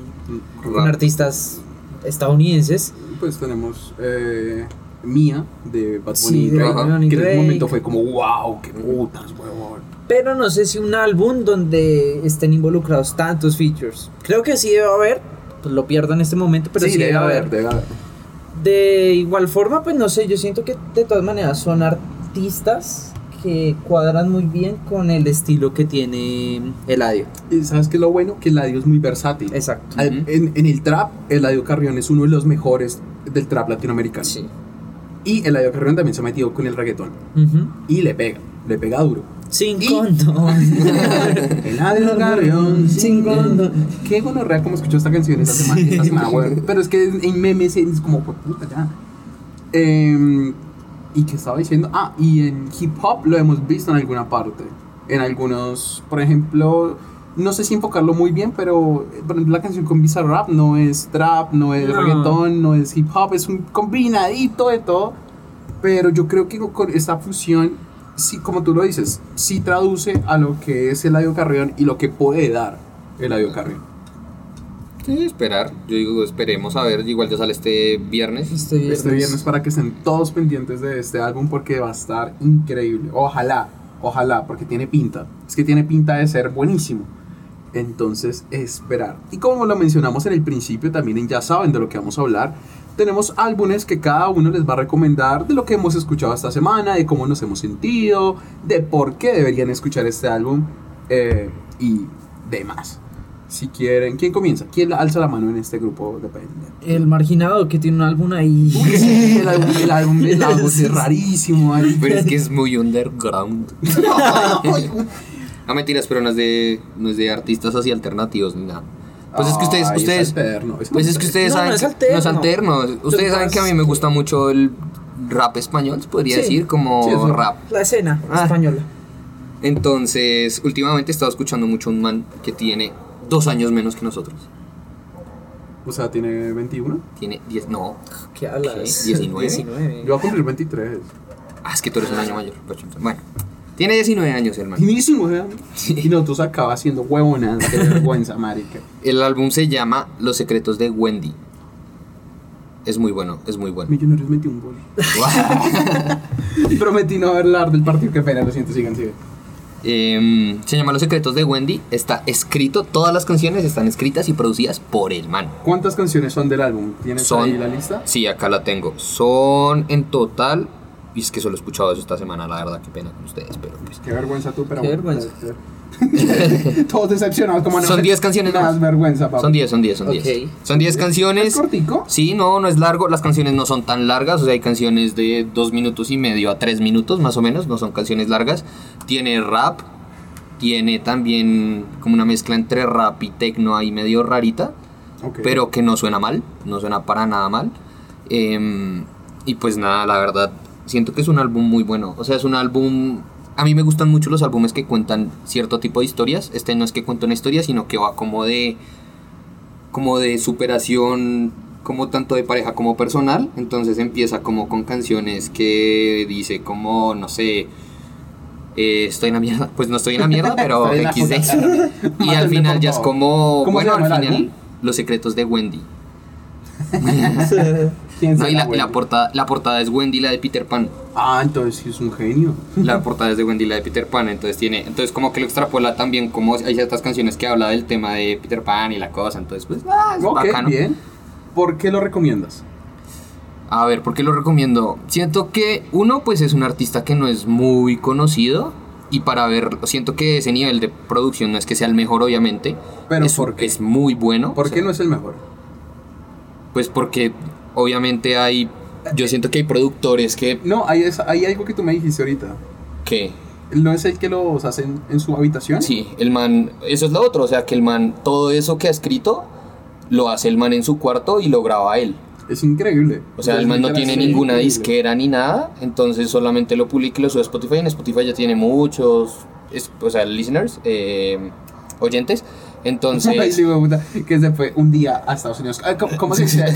con artistas estadounidenses. Pues tenemos eh, Mia de Bad Bunny Sí, de Bunny que en ese Drake. momento fue como wow, qué putas, huevón. Pero no sé si un álbum donde estén involucrados tantos features. Creo que sí debe haber, pues lo pierdo en este momento, pero sí, sí, debe haber. debe haber. De igual forma, pues no sé, yo siento que de todas maneras son artistas que cuadran muy bien con el estilo que tiene Eladio. Y ¿Sabes qué es lo bueno? Que Eladio es muy versátil. Exacto. En, en el trap, Eladio Carrión es uno de los mejores del trap latinoamericano. Sí. Y Eladio Carrión también se ha metido con el reggaetón. Ujú. Y le pega, le pega duro. Sin Y- condón. [laughs] Eladio Carrión, Sin condón. Qué gonorrea como escuchó esta canción esta semana, esta semana. Pero es que en memes es como, "Pues, puta, ya. Em, ¿Y qué estaba diciendo? Ah, y en hip hop lo hemos visto en alguna parte. En algunos, por ejemplo, no sé si enfocarlo muy bien, pero por ejemplo, la canción con Bizarrap no es trap, no es No. reggaetón, no es hip hop, es un combinadito de todo. Pero yo creo que con esta fusión, sí, como tú lo dices, sí traduce a lo que es Eladio Carrión y lo que puede dar Eladio Carrión. Sí, esperar. Yo digo, esperemos a ver. Igual ya sale este viernes. Este viernes. Este viernes para que estén todos pendientes de este álbum porque va a estar increíble. Ojalá, ojalá, porque tiene pinta. Es que tiene pinta de ser buenísimo. Entonces, esperar. Y como lo mencionamos en el principio, también ya saben de lo que vamos a hablar. Tenemos álbumes que cada uno les va a recomendar de lo que hemos escuchado esta semana, de cómo nos hemos sentido, de por qué deberían escuchar este álbum eh, y demás. Si quieren, ¿quién comienza? ¿Quién alza la mano en este grupo? Depende. El marginado que tiene un álbum ahí. Sí, el álbum, el álbum de Lagos es [laughs] rarísimo. Pero es que es muy underground. [laughs] Ah, mentiras, pero no es de, no es de artistas así alternativos ni nada. Pues es que ustedes, Ay, es ustedes, alterno, es pues es que ustedes No, saben, no es alterno. no es alterno. Ustedes saben que a mí me gusta mucho el rap español, se podría Sí. decir, como Sí, rap. La escena Ah. española. Entonces, últimamente he estado escuchando mucho un man que tiene dos años menos que nosotros. O sea, tiene 21. Tiene 10, no. ¿Qué hablas? ¿Qué? ¿19? 19. Yo voy a cumplir 23. Ah, es que tú eres un año mayor. Bueno, tiene 19 años el man. Tiene 19 años. Y nosotros acaba haciendo huevonas. Qué [laughs] vergüenza, marica. El álbum se llama Los secretos de Wendy. Es muy bueno, es muy bueno. Millonarios metió un gol. Y prometí no hablar del partido. Qué pena, lo siento, sigan, sigan. Em, se llama Los secretos de Wendy. Está escrito, todas las canciones están escritas y producidas por el man. ¿Cuántas canciones son del álbum? ¿Tienes Son- ahí la lista? Sí, acá la tengo. Son en total. Y es que solo he escuchado eso esta semana, la verdad, qué pena con ustedes, pero pues. Qué vergüenza tú, pero Qué vergüenza. [laughs] Todos decepcionados, como no Son sé- 10 canciones Más más. vergüenza, papá. Son 10, son 10, son 10. Ok. Son 10 canciones. ¿Es cortico? Sí, no, no es largo. Las canciones no son tan largas. O sea, hay canciones de 2 minutos y medio a 3 minutos, más o menos. No son canciones largas. Tiene rap. Tiene también como una mezcla entre rap y techno ahí medio rarita. Ok. Pero que no suena mal. No suena para nada mal. Em, y pues nada, la verdad, siento que es un álbum muy bueno. O sea, es un álbum... A mí me gustan mucho los álbumes que cuentan cierto tipo de historias. Este no es que cuenta una historia, sino que va como de... Como de superación, como tanto de pareja como personal. Entonces empieza como con canciones que dice como, no sé... eh, estoy en la mierda, pues no estoy en la mierda, [laughs] pero XD. Y al final ya es como, ¿Cómo se bueno, al final, los secretos de Wendy. [laughs] [laughs] ¿Quién No, y la, la portada, la portada es Wendy, la de Peter Pan. Ah, entonces sí es un genio. La portada es de Wendy, la de Peter Pan. Entonces tiene, entonces como que lo extrapola también, como hay ciertas canciones que habla del tema de Peter Pan y la cosa. Entonces, pues, ah, es Ok, bacano. bien. ¿Por qué lo recomiendas? A ver, ¿por qué lo recomiendo? Siento que uno, pues es un artista que no es muy conocido. Y para ver, siento que ese nivel de producción no es que sea el mejor, obviamente. Pero es, ¿por qué? es muy bueno. ¿Por o sea, qué no es el mejor? Pues porque obviamente hay. Yo siento que hay productores que. No, hay, es- hay algo que tú me dijiste ahorita. que ¿No es el que los hacen en su habitación? Sí, el man, eso es lo otro, o sea que el man, todo eso que ha escrito, lo hace el man en su cuarto y lo graba él. Es increíble. O sea, el man no tiene ninguna increíble. disquera ni nada, entonces solamente lo publica y lo sube a Spotify. En Spotify ya tiene muchos, es- o sea, listeners, eh, oyentes. Ay, Entonces, sí, hijo de puta, que se fue un día a Estados Unidos. Ay, ¿Cómo, cómo se dice? [laughs]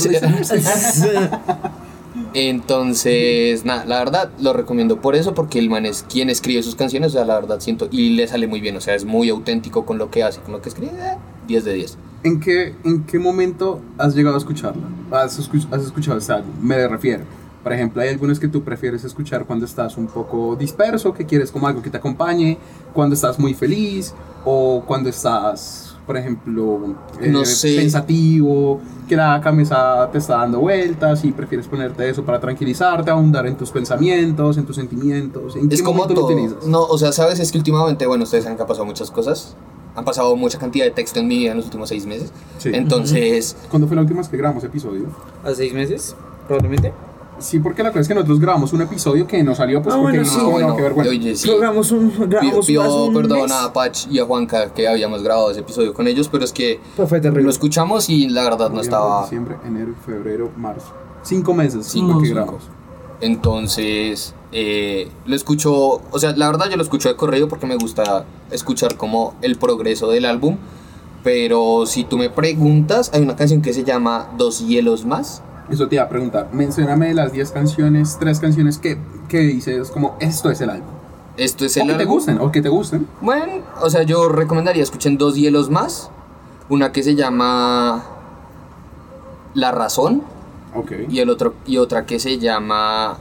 entonces, nada, la verdad lo recomiendo por eso, porque el man es quien escribe sus canciones, o sea, la verdad siento, y le sale muy bien, o sea, es muy auténtico con lo que hace, con lo que escribe, eh, 10 de 10. ¿En qué, ¿En qué momento has llegado a escucharla? ¿Has, escu- has escuchado este álbum? Me refiero. Por ejemplo, hay algunos que tú prefieres escuchar cuando estás un poco disperso, que quieres como algo que te acompañe, cuando estás muy feliz o cuando estás por ejemplo, eh, No sé. pensativo, que la cabeza te está dando vueltas y prefieres ponerte eso para tranquilizarte, ahondar en tus pensamientos, en tus sentimientos? ¿En Es qué como momento lo todo. utilizas? No, o sea, sabes, es que últimamente, bueno, ustedes saben que han pasado muchas cosas. Han pasado mucha cantidad de texto en mi vida en los últimos seis meses. Sí. Entonces, ¿Cuándo fue la última vez que grabamos episodio? ¿A seis meses? Probablemente. Sí, porque la cosa es que nosotros grabamos un episodio que no salió, pues Ah, porque bueno, sí. no, bueno, qué vergüenza. oye, sí. Grabamos un. Grabamos pido hace un perdón mes. a Patch y a Juanca que habíamos grabado ese episodio con ellos, pero es que Pues fue terrible. lo escuchamos y la verdad no estaba. Diciembre, enero, febrero, marzo. Cinco meses Cinco, fue que cinco. grabamos. Entonces, eh, lo escucho, o sea, la verdad yo lo escucho de correo porque me gusta escuchar como el progreso del álbum. Pero si tú me preguntas, hay una canción que se llama Dos hielos más. Eso te iba a preguntar. Mencióname de las 10 canciones, tres canciones que, que dices como esto es el álbum. Esto es O el que te álbum. gusten, o que te gusten. Bueno, o sea, yo recomendaría escuchen Dos hielos más. Una que se llama La razón Ok, y el otro y otra que se llama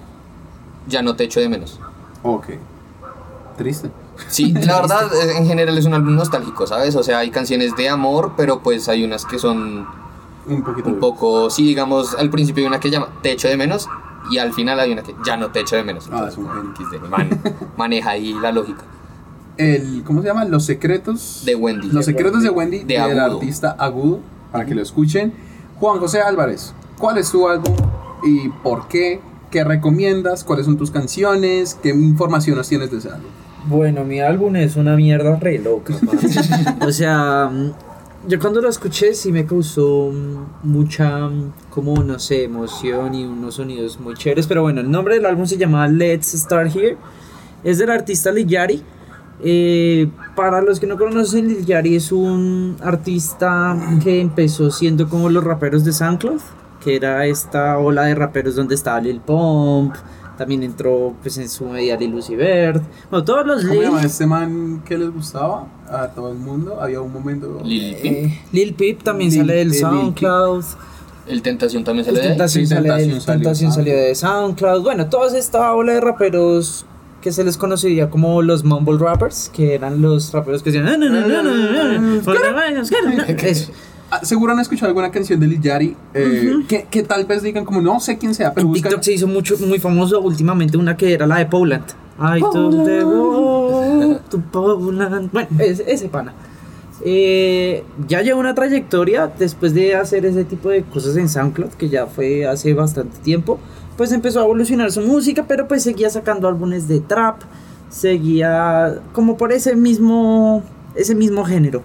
Ya no te echo de menos. ok. Triste. Sí, [laughs] la verdad, en general es un álbum nostálgico, ¿sabes? O sea, hay canciones de amor, pero pues hay unas que son Un poquito. un poco, sí, digamos, al principio hay una que llama Te echo de menos y al final hay una que ya no te echo de menos. Ah, es un man, [laughs] maneja ahí la lógica. El, ¿Cómo se llama? Los secretos. De Wendy. Los secretos de Wendy, De del Agudo. artista Agudo, para que lo escuchen. Juan José Álvarez, ¿cuál es tu álbum y por qué? ¿Qué recomiendas? ¿Cuáles son tus canciones? ¿Qué información nos tienes de ese álbum? Bueno, mi álbum es una mierda re loca. [laughs] man. o sea, yo cuando lo escuché sí me causó mm, mucha, mm, como no sé, emoción y unos sonidos muy chéveres. Pero bueno, el nombre del álbum se llama Let's Start Here. Es del artista Lil Yachty. Eh, para los que no conocen, Lil Yachty es un artista que empezó siendo como los raperos de SoundCloud, que era esta ola de raperos donde estaba Lil Pump. También entró pues en su medida Lil Uzi Vert. Bueno, todos los ¿Cómo se Lil. este man que les gustaba a todo el mundo? Había un momento. Lil Peep. Eh, Lil Peep también Lil- sale del eh, SoundCloud. El Tentación también El sale de ahí. Tentación, Sí, sale, Tentación salió, Tentación ah. salió de SoundCloud. Bueno, toda esta ola de raperos que se les conocería como los mumble rappers, que eran los raperos que decían. "Ah, no, no, no, no, no, no". Eso. Ah, Seguro han escuchado alguna canción de Lil Yachty eh, que, que tal vez digan como no sé quién sea, pero En buscan. TikTok se hizo mucho, muy famoso últimamente una que era la de Poland. I the world to Poland. Bueno, es- ese pana. Eh, ya lleva una trayectoria después de hacer ese tipo de cosas en SoundCloud, que ya fue hace bastante tiempo. Pues empezó a evolucionar su música, pero pues seguía sacando álbumes de trap, seguía como por ese mismo, ese mismo género.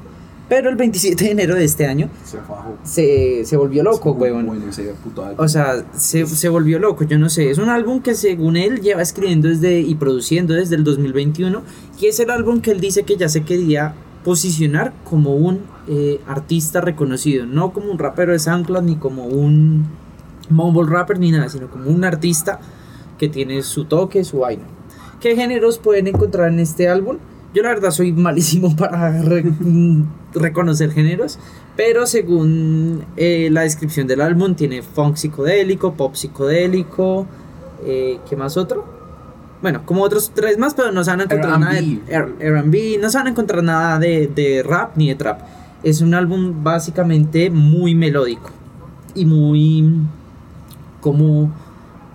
Pero el 27 de enero de este año Se fajó. se, se volvió loco, huevón. Bueno, ese puto álbum. O sea, se, se volvió loco, yo no sé. Es un álbum que según él lleva escribiendo desde y produciendo desde el 2021. Y es el álbum que él dice que ya se quería posicionar como un eh, artista reconocido. No como un rapero de SoundCloud ni como un mumble rapper ni nada, sino como un artista que tiene su toque, su vaina. ¿Qué géneros pueden encontrar en este álbum? Yo la verdad soy malísimo [laughs] para re- mm, reconocer géneros, pero según eh, la descripción del álbum tiene funk psicodélico, pop psicodélico, eh, ¿qué más otro? Bueno, como otros tres más, pero no se van a encontrar nada de R&B, no se van a encontrar nada de, de rap ni de trap. Es un álbum básicamente muy melódico y muy como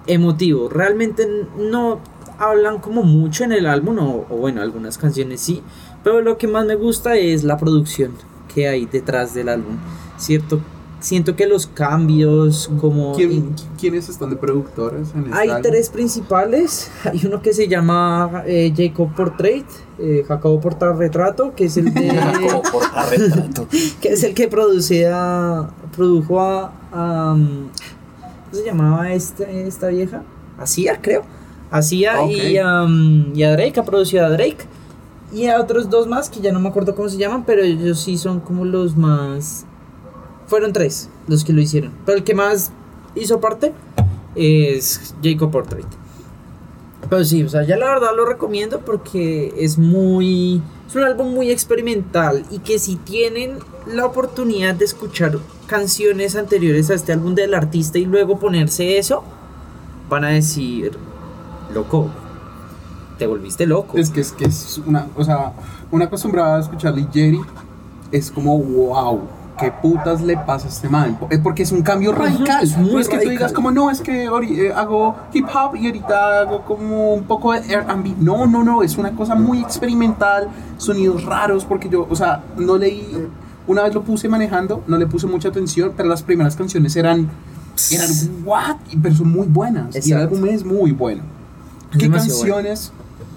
emotivo. Realmente no hablan como mucho en el álbum, o, o bueno, algunas canciones sí, pero lo que más me gusta es la producción que hay detrás del álbum. Cierto, siento que los cambios como... ¿Quién- ¿Quiénes están de productores en este Hay álbum? tres principales. Hay uno que se llama eh, Jacob Portrait, eh, Jacobo Portarretrato, que es el de [laughs] Como portarretrato. [laughs] que es el que produce a, produjo a, a, um, ¿cómo se llamaba este, esta vieja? Asia, creo. Asia y, um, y a Drake, ha producido a Drake. Y a otros dos más que ya no me acuerdo cómo se llaman, pero ellos sí son como los más... Fueron tres los que lo hicieron. Pero el que más hizo parte es Jacob Portrait. Pero sí, o sea, ya la verdad lo recomiendo porque es muy. Es un álbum muy experimental y que si tienen la oportunidad de escuchar canciones anteriores a este álbum del artista y luego ponerse eso, van a decir, loco, te volviste loco. Es que es que es una, o sea, una acostumbrada a escuchar Jerry es como, wow, ¿qué putas le pasa a este man? Es porque es un cambio radical. es muy no es que tú digas como, no, es que eh, hago hip hop y ahorita hago como un poco de R&B. No, no, no, es una cosa muy experimental, sonidos raros, porque yo, o sea, no leí, una vez lo puse manejando, no le puse mucha atención, pero las primeras canciones eran, eran, what? Pero son muy buenas. Y el Exacto. álbum es muy bueno. ¿Qué demasiado bueno. canciones,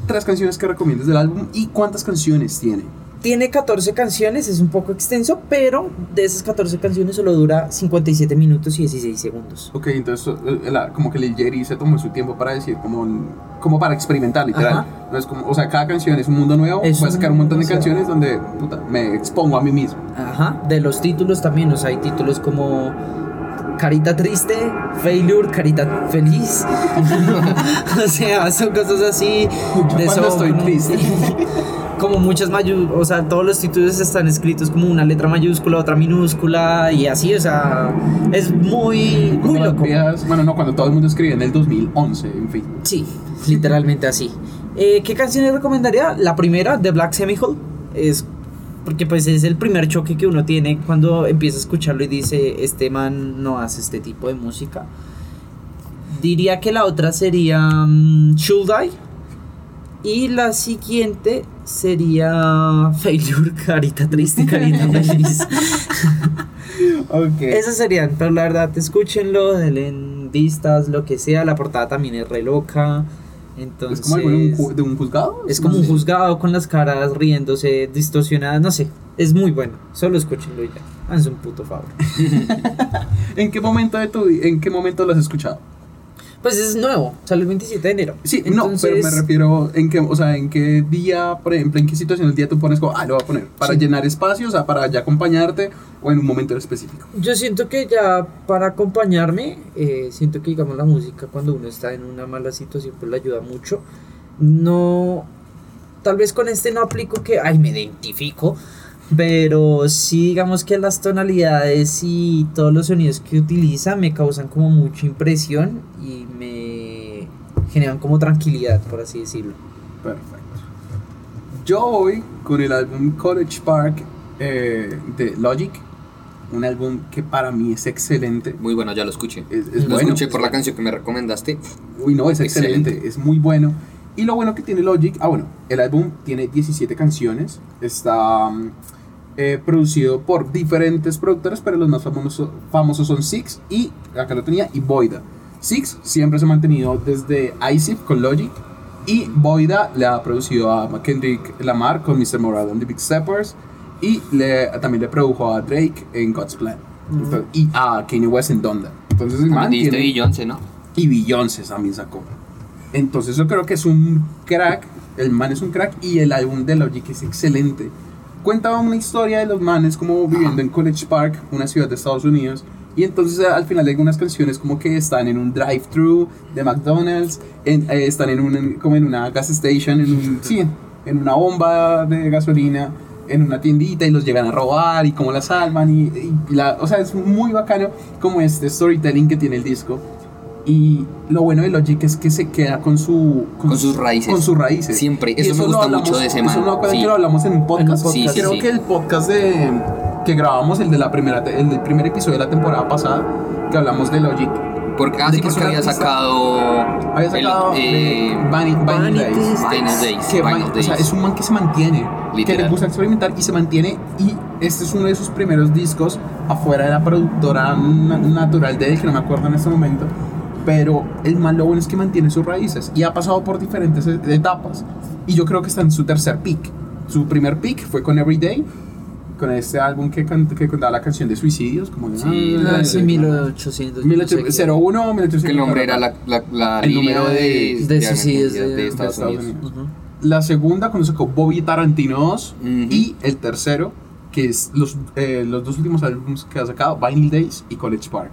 tres canciones que recomiendas del álbum y cuántas canciones tiene? Tiene 14 canciones, es un poco extenso, pero de esas 14 canciones solo dura 57 minutos y 16 segundos. Ok, entonces eh, la- como que Lil Jerry se tomó su tiempo para decir, como, como para experimentar, literal. Ajá. No es como, o sea, cada canción es un mundo nuevo. Es voy a sacar un montón de canciones donde puta, me expongo a mí mismo. Ajá, de los títulos también, o sea, hay títulos como Carita Triste, Failure, Carita Feliz. [laughs] o sea, son cosas así. De Cuando eso, estoy triste. [laughs] como muchas mayúsculas, o sea, todos los títulos están escritos como una letra mayúscula, otra minúscula y así, o sea, es muy, muy las loco. viejas- bueno, no, cuando todo el mundo escribía en el 2011, en fin. Sí, literalmente así. Eh, ¿Qué canciones recomendaría? La primera, The Black Semihole, es porque pues es el primer choque que uno tiene cuando empieza a escucharlo y dice, este man no hace este tipo de música. Diría que la otra sería mm, Should I? Y la siguiente sería [laughs] Failure, carita triste, carita [laughs] feliz. Ok. Esas serían, pero la verdad, escúchenlo, denle vistas, lo que sea. La portada también es re loca. Entonces, es como algo de un, ju- de un juzgado. es como un sé. juzgado con las caras riéndose, distorsionadas, no sé. Es muy bueno. Solo escúchenlo y ya. Háganse un puto favor. [laughs] ¿En qué momento de tu en qué momento lo has escuchado? Pues es nuevo, sale el 27 de enero. Sí, no, pero me Entonces, refiero en qué, o sea, en qué día, por ejemplo, en qué situación del día tú pones como, ah, lo voy a poner, para Sí. llenar espacios, o sea, para ya acompañarte o en un momento específico. Yo siento que ya para acompañarme, eh, siento que digamos la música cuando uno está en una mala situación pues le ayuda mucho. No, tal vez con este no aplico que, ay, me identifico, pero sí digamos que las tonalidades y todos los sonidos que utiliza me causan como mucha impresión y me generan como tranquilidad, por así decirlo. Perfecto. Yo voy con el álbum College Park eh, de Logic, un álbum que para mí es excelente. Muy bueno, ya lo escuché. Es, es lo bueno. escuché por la canción que me recomendaste. Uy, no, es excelente, Excelente. es muy bueno. Y lo bueno que tiene Logic, ah, bueno, el álbum tiene 17 canciones, está mm, eh, producido por diferentes productores, pero los más famosos, famosos son Six y, acá lo tenía, y Boida. Six siempre se ha mantenido desde ISIP con Logic y Boida le ha producido a Kendrick Lamar con Mr. Morale and the Big Steppers y le, también le produjo a Drake en God's Plan Entonces, y a Kanye West en Donda. Entonces el man tiene- Beyoncé, ¿no? y Beyoncé también sacó. Entonces yo creo que es un crack, el man es un crack y el álbum de Logic es excelente. Cuenta una historia de los manes como viviendo en College Park, una ciudad de Estados Unidos. Y entonces eh, al final hay algunas canciones como que están en un drive-thru de McDonald's, en- eh, están en un, como en una gas station, en, un, sí, en una bomba de gasolina, en una tiendita y los llegan a robar y cómo la salvan. Y la, o sea, es muy bacano como este storytelling que tiene el disco. Y lo bueno de Logic es que se queda con su Con sus raíces. Con sus raíces. Siempre. Y Eso me gusta hablamos- mucho de ese Eso man. no acuerdan Sí. que lo hablamos en un podcast. Sí, sí, Creo que el podcast de que grabamos, el de la primera, el del primer episodio de la temporada pasada, que hablamos de Logic. Porque, ah, porque había sacado. Había el, sacado eh, de Vanity, Vanity Days. Vanity Days. Que Vanity va- o sea, Days. es un man que se mantiene, que le gusta experimentar y se mantiene. Y este es uno de sus primeros discos afuera de la productora na- natural de él, que no me acuerdo en este momento. Pero el man lo bueno es que mantiene sus raíces y ha pasado por diferentes e- etapas. Y yo creo que está en su tercer pick. Su primer pick fue con Everyday, con este álbum que, que contaba la canción de suicidios. Como Sí, Ah, Ah, sí, de- 1800. 1801, 1800. Que el nombre era la, la, la El número de- de, de suicidios de- de de Estados Estados Unidos. Unidos. Ujú. La segunda cuando sacó Bobby Tarantino 2 Ujú. y el tercero que es los, eh, los dos últimos álbumes que ha sacado, Vinyl Days y College Park.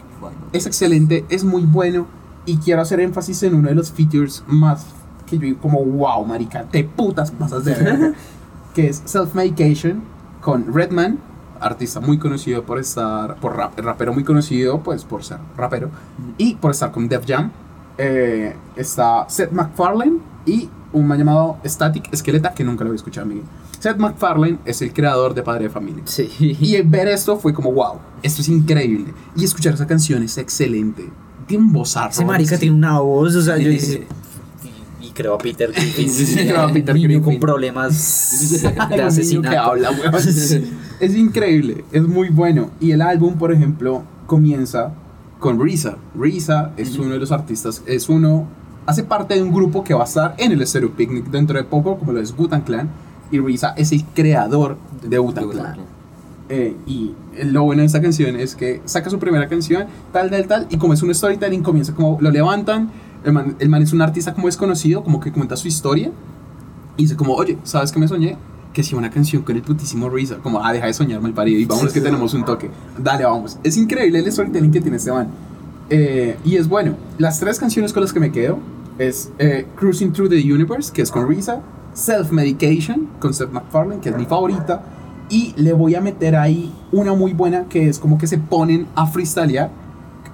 Es excelente, es muy bueno y quiero hacer énfasis en uno de los features más que yo digo como wow, marica, te putas pasas de ver, que es Self Medication con Redman, artista muy conocido por estar, por rap, rapero muy conocido pues por ser rapero y por estar con Def Jam. Eh, está Seth MacFarlane y un man llamado Static Esqueleta que nunca lo había escuchado, Miguel. Seth MacFarlane es el creador de Padre de Familia. Sí. Y ver esto fue como, wow, esto es increíble. Y escuchar esa canción es excelente. Tiene un vozarrón. Ese marica sí. tiene una voz, o sea, yo dice. Y creo a Peter Griffin. Sí, sí, creo a Peter niño Griffin. con problemas de [laughs] asesinato. que habla. [laughs] Es increíble, es muy bueno. Y el álbum, por ejemplo, comienza con Risa. Risa es uno de los artistas, es uno, hace parte de un grupo que va a estar en el Stereo Picnic dentro de poco, como lo es Wu-Tang Clan. Y Risa es el creador de Wu-Tang Clan. Eh, y lo bueno de esta canción es que saca su primera canción, tal, tal, tal, y como es un storytelling, comienza como lo levantan. El man, el man es un artista como desconocido, como que cuenta su historia. Y dice como, oye, ¿sabes qué me soñé? Que si una canción con el putísimo Risa, como, ah, deja de soñar mal parido y vámonos que tenemos un toque. Dale, vamos. Es increíble el storytelling que tiene este man. Eh, y es bueno. Las tres canciones con las que me quedo es eh, Cruising Through the Universe, que es con Risa, Self Medication, con Seth MacFarlane, que es mi favorita, y le voy a meter ahí una muy buena que es como que se ponen a freestylear,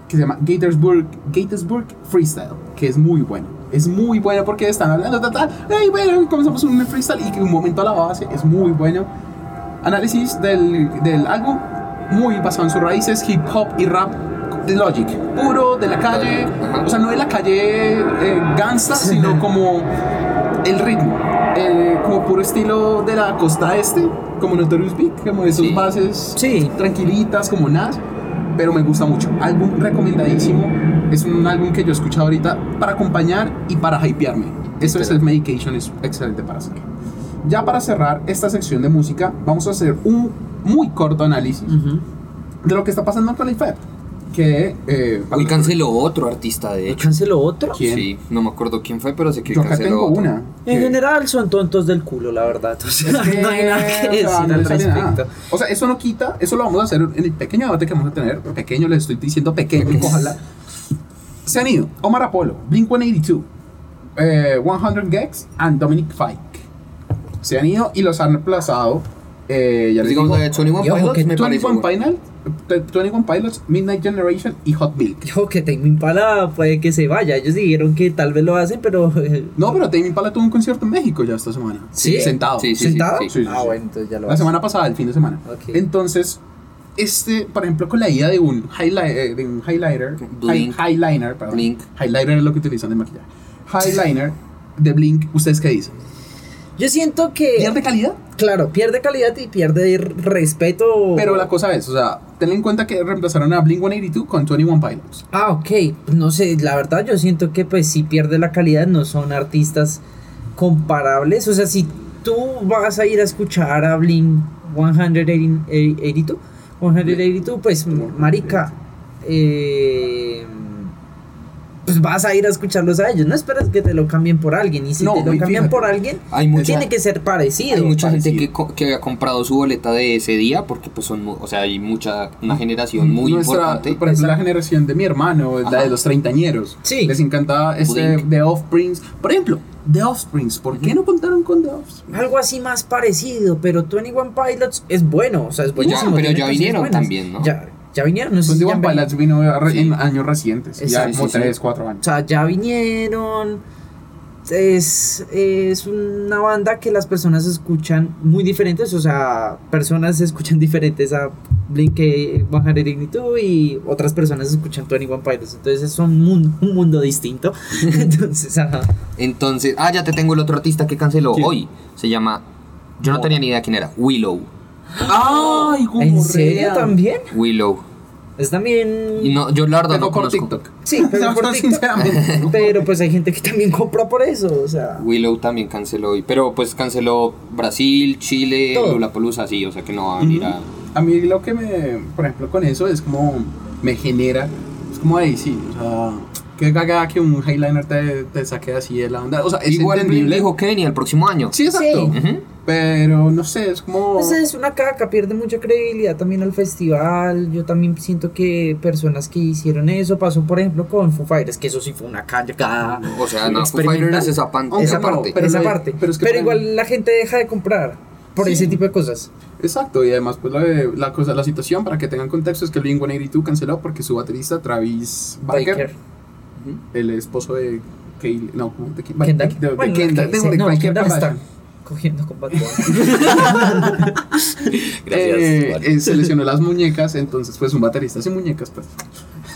que se llama Gatorsburg, Gatorsburg Freestyle, que es muy bueno. Es muy bueno porque están hablando, ta, ta, hey, bueno, comenzamos un freestyle y que un momento a la base es muy bueno. Análisis del, del álbum, muy basado en sus raíces, hip hop y rap de Logic, puro de la calle, o sea, no de la calle eh, gangsta, sino [laughs] como el ritmo, eh, como puro estilo de la costa este, como Notorious Big, como esos Sí. bases Sí. tranquilitas, como Nas, pero me gusta mucho. Álbum recomendadísimo, es un álbum que yo he escuchado ahorita para acompañar y para hypearme. Eso es el Medication, es excelente para hacer. Ya para cerrar esta sección de música, vamos a hacer un muy corto análisis Ujú. de lo que está pasando el FEP. Que, eh, Hoy canceló otro artista, de hecho. ¿Canceló otro? ¿Quién? Sí, no me acuerdo quién fue, pero sé que yo acá canceló tengo otro. una. En general son tontos del culo, la verdad. [laughs] O sea, Es que, no hay nada que o sea, decir no al respecto. O sea, eso no quita, eso lo vamos a hacer en el pequeño debate que vamos a tener. Pequeño, les estoy diciendo pequeño, ojalá. Se han ido Omar Apollo, Blink 182, eh, 100 Gex and Dominic Fike. Se han ido y los han reemplazado. Eh, ya les digo, la de 21 Y ojo, Pilots que me parece 21 bueno. Pilots, eh, 21 Pilots, Midnight Generation y Hot Milk. Yo que Tame Impala puede que se vaya. Ellos dijeron que tal vez lo hacen, pero. eh, No, pero Tame Impala tuvo un concierto en México ya esta semana. ¿Sí? Sentado. Sí, sí, ¿Sentado? sí, sí, sí, ah, bueno, entonces ya lo La semana pasada, el fin de semana. Ok. Entonces, este, por ejemplo, con la idea de un, highlight, eh, de un highlighter, Blink. hi- highliner, perdón. Blink. Highlighter es lo que utilizan de maquillaje. [laughs] Highliner de Blink, ¿ustedes qué dicen? Yo siento que. ¿Pierde calidad? Claro, pierde calidad y pierde respeto. Pero la cosa es, o sea, ten en cuenta que reemplazaron a Blink 182 con 21 Pilots. Ah, ok. No sé, la verdad yo siento que pues si pierde la calidad no son artistas comparables. O sea, si tú vas a ir a escuchar a Blink 182, 182 pues marica, eh, pues vas a ir a escucharlos a ellos. No esperas que te lo cambien por alguien. Y si No, te lo cambian fíjate, por alguien, hay mucha- tiene que ser parecido. Hay mucha gente que, co- que había comprado su boleta de ese día porque pues son, o sea, hay mucha, una generación muy Nuestra, importante. Por ejemplo, la generación de mi hermano, la Ajá. de los treintañeros. Sí. Les encanta este Blink. The Offsprings. Por ejemplo, The Offsprings. ¿Por qué no contaron con The Offsprings? Algo así más parecido, pero 21 Pilots es bueno, o sea, es Pues ya, buenísimo. pero ya vinieron buenas. también, ¿no? Ya, ya vinieron, no sé Pues si One. Pilots vino a re- Sí. en años recientes. Ya como sí, sí. 3, 4 O años. sea, ya vinieron. Es, es una banda que las personas escuchan muy diferentes, o sea, personas escuchan diferentes a Blink 182 y otras personas escuchan 21 Pilots, entonces es un mundo, un mundo distinto. [laughs] Entonces, ajá. Entonces, ah, ya te tengo el otro artista que canceló ¿Quién? hoy. Se llama, yo no tenía ni idea quién era, Willow. ¡Ay, ¿En serio también? Willow. Es también... Y no, yo la verdad no por conozco. TikTok. Sí, [laughs] pero por TikTok. Pero pues hay gente que también compra por eso, o sea... Willow también canceló hoy, pero pues canceló Brasil, Chile, Todo. Lollapalooza, sí, o sea que no va a venir a... A mí lo que me, por ejemplo, con eso es como me genera, es como ahí, sí, o sea, que caga que un highliner te, te saque así de la onda. O sea, es Igual entendible. dijo venía el próximo año. Sí, exacto. Sí. Pero no sé, es como. Pues es una caca, pierde mucha credibilidad también al festival. Yo también siento que personas que hicieron eso pasó, por ejemplo, con Foo Fighters, que eso sí fue una cagada. O sea, no, Foo. Fighters es esa, pan- Aunque esa no, parte. pero esa parte. pero Pero, es que igual la gente deja de comprar por Sí. ese tipo de cosas. Exacto, y además, pues la, de- la cosa, la situación, para que tengan contexto, es que el Blink 182 canceló porque su baterista, Travis Barker, Baker. El esposo de Kaylee, no, de, Kendall. de, de Bueno, Kendall, que de- se- de no, cualquier Kendall está. Cogiendo con. [laughs] [laughs] Gracias. Eh, eh, se lesionó las muñecas, entonces pues un baterista sin muñecas pues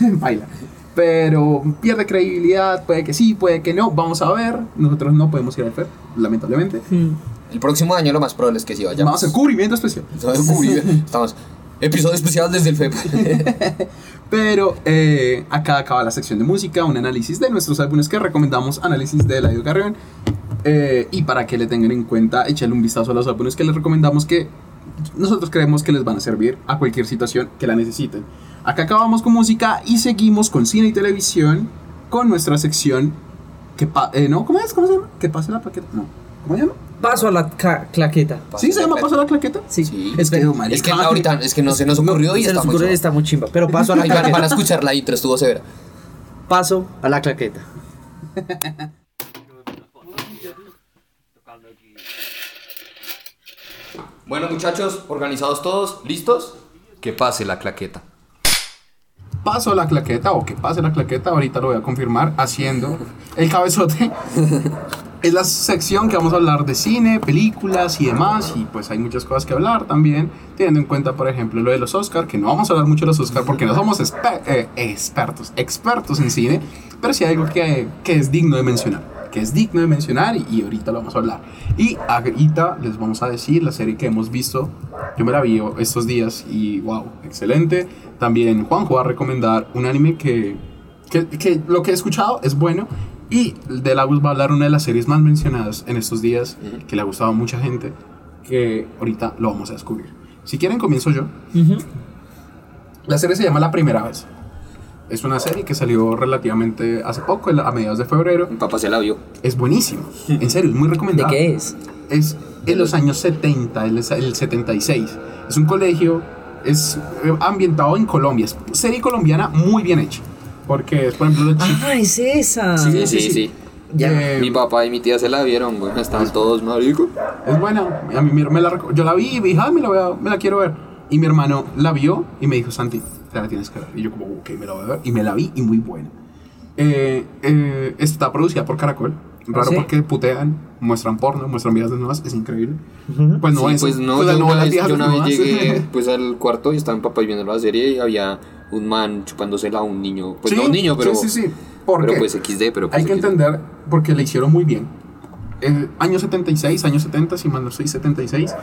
[laughs] baila. Pero pierde credibilidad, puede que sí, puede que no, vamos a ver. Nosotros no podemos ir al FEP, lamentablemente. El próximo año lo más probable es que sí vayamos. Vamos a hacer cubrimiento especial. Estamos. Episodio especial desde el FEP. [laughs] Pero eh, acá acaba la sección de música, un análisis de nuestros álbumes que recomendamos, análisis de Eladio Carrión. Eh, y para que le tengan en cuenta, echarle un vistazo a los álbumes que les recomendamos que nosotros creemos que les van a servir a cualquier situación que la necesiten. Acá acabamos con música y seguimos con cine y televisión con nuestra sección que eh, no, ¿cómo es? ¿Cómo se llama? Que pase la plaqueta. No. ¿Cómo se llama? Paso a la claqueta. ¿Sí se llama paso la claqueta? Sí. Sí. Es que, es que ahorita es que no se nos ocurrió y se está nos muy ocurre, suave. está muy chimba. Pero paso a la [laughs] a claqueta. escuchar la intro, estuvo severa. Paso a la claqueta. [laughs] Bueno, muchachos, organizados todos, ¿listos? Que pase la claqueta. paso la claqueta o que pase la claqueta, ahorita lo voy a confirmar haciendo el cabezote. [laughs] es la sección que vamos a hablar de cine, películas y demás, y pues hay muchas cosas que hablar también, teniendo en cuenta, por ejemplo, lo de los Oscar, que no vamos a hablar mucho de los Oscar porque no somos espe- eh, expertos, expertos en cine, pero sí hay algo que, que es digno de mencionar, que es digno de mencionar y, y ahorita lo vamos a hablar. Y ahorita les vamos a decir la serie que hemos visto, yo me la vi estos días y wow, excelente. También Juanjo va a recomendar un anime que, que, que lo que he escuchado es bueno. Y de Lagos va a hablar una de las series más mencionadas en estos días, que le ha gustado a mucha gente, que ahorita lo vamos a descubrir. Si quieren, comienzo yo. La serie se llama La Primera Vez. Es una serie que salió relativamente hace poco, a mediados de febrero. Mi papá se la vio. Es buenísimo. En serio, es muy ¿De recomendable qué es? es en los años 70, el, el 76. Es un colegio, es eh, ambientado en Colombia. Es serie colombiana muy bien hecha. Porque, por ejemplo, los chicos... Ah, es esa. Sí, sí, sí. Ya. Mi papá y mi tía se la vieron, güey. Estaban todos marico. Es buena. A mí me la, yo la vi y dije, ah, me la, voy a- me la quiero ver. Y mi hermano la vio y me dijo, Santi, te la tienes que ver. Y yo como, ok, me la voy a ver. Y me la vi y muy buena. Eh, eh, está producida por Caracol. Raro ¿Sí? porque putean, muestran porno, muestran vidas desnudas. Es increíble. Pues no Sí, es. pues no, pues, yo no, una vez, yo una vez llegué [laughs] pues al cuarto y estaba mi papá viendo la serie y había un man chupándosela a un niño. Pues no un niño, pero. Sí, sí, sí. ¿Por pero pues XD, pero pues Hay que XD. entender porque la hicieron muy bien. El año 76, año 70, si mal no estoy, 76.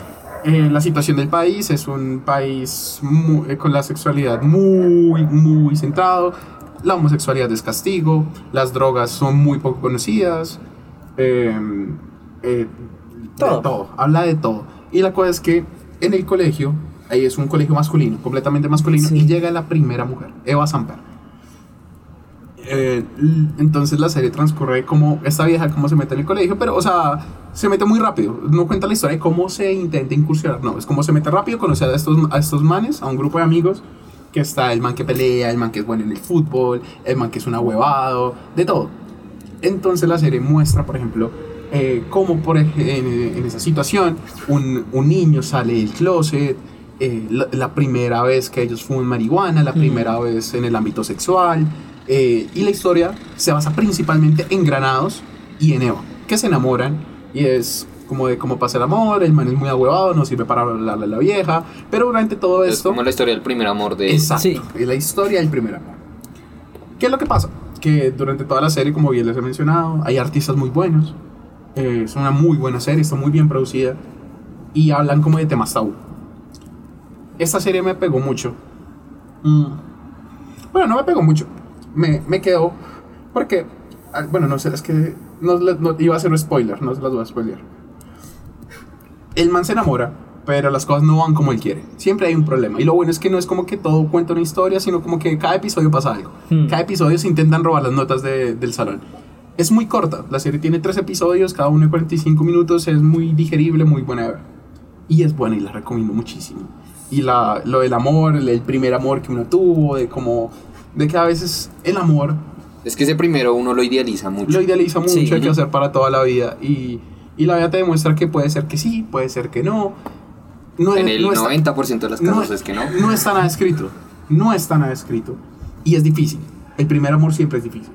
eh, la situación del país es un país mu- eh, con la sexualidad muy, muy centrado. La homosexualidad es castigo. Las drogas son muy poco conocidas. eh, eh, Todo. De todo. Habla de todo. Y la cosa es que en el colegio, ahí es un colegio masculino, completamente masculino, Sí. y llega la primera mujer, Eva Samper. Eh, entonces la serie transcurre como esta vieja cómo se mete en el colegio, pero o sea, se mete muy rápido. No cuenta la historia de cómo se intenta incursionar, no, es como se mete rápido, conocer a estos, a estos manes, a un grupo de amigos, que está el man que pelea, el man que es bueno en el fútbol, el man que es un ahuevado, de todo. Entonces la serie muestra, por ejemplo, eh, cómo por, en, en esa situación un, un niño sale del closet, eh, la, la primera vez que ellos fuman marihuana, la primera vez en el ámbito sexual, eh, y la historia se basa principalmente en Granados y en Eva, que se enamoran y es como de cómo pasa el amor, el man es muy ahuevado, no sirve para hablarle a la vieja, pero durante todo Es esto... como la historia del primer amor de. Exacto. Sí. Es la historia del primer amor. ¿Qué es lo que pasa? Que durante toda la serie, como bien les he mencionado, hay artistas muy buenos. eh, es una muy buena serie, está muy bien producida. Y hablan como de temas tabú. Esta serie me pegó mucho. Mm. Bueno, no me pegó mucho. Me, me quedó. Porque. ah, Bueno, no sé, es que. No, no- iba a ser un spoiler, no se las voy a spoiler. El man se enamora, pero las cosas no van como él quiere. Siempre hay un problema. Y lo bueno es que no es como que todo cuenta una historia, sino como que cada episodio pasa algo. Hmm. Cada episodio se intentan robar las notas de- del salón. Es muy corta. La serie tiene tres episodios, cada uno de 45 minutos. Es muy digerible, muy buena de ver. Y es buena y la recomiendo muchísimo. Y la, lo del amor, el, el primer amor que uno tuvo, de como... De que a veces el amor Es que ese primero uno lo idealiza mucho. lo idealiza mucho, Sí. hay que hacer para toda la vida. Y, y la vida te demuestra que puede ser que sí, puede ser que no. no en es- el no está- 90% de las no casos es que no. No está nada escrito. No está nada escrito. Y es difícil. El primer amor siempre es difícil.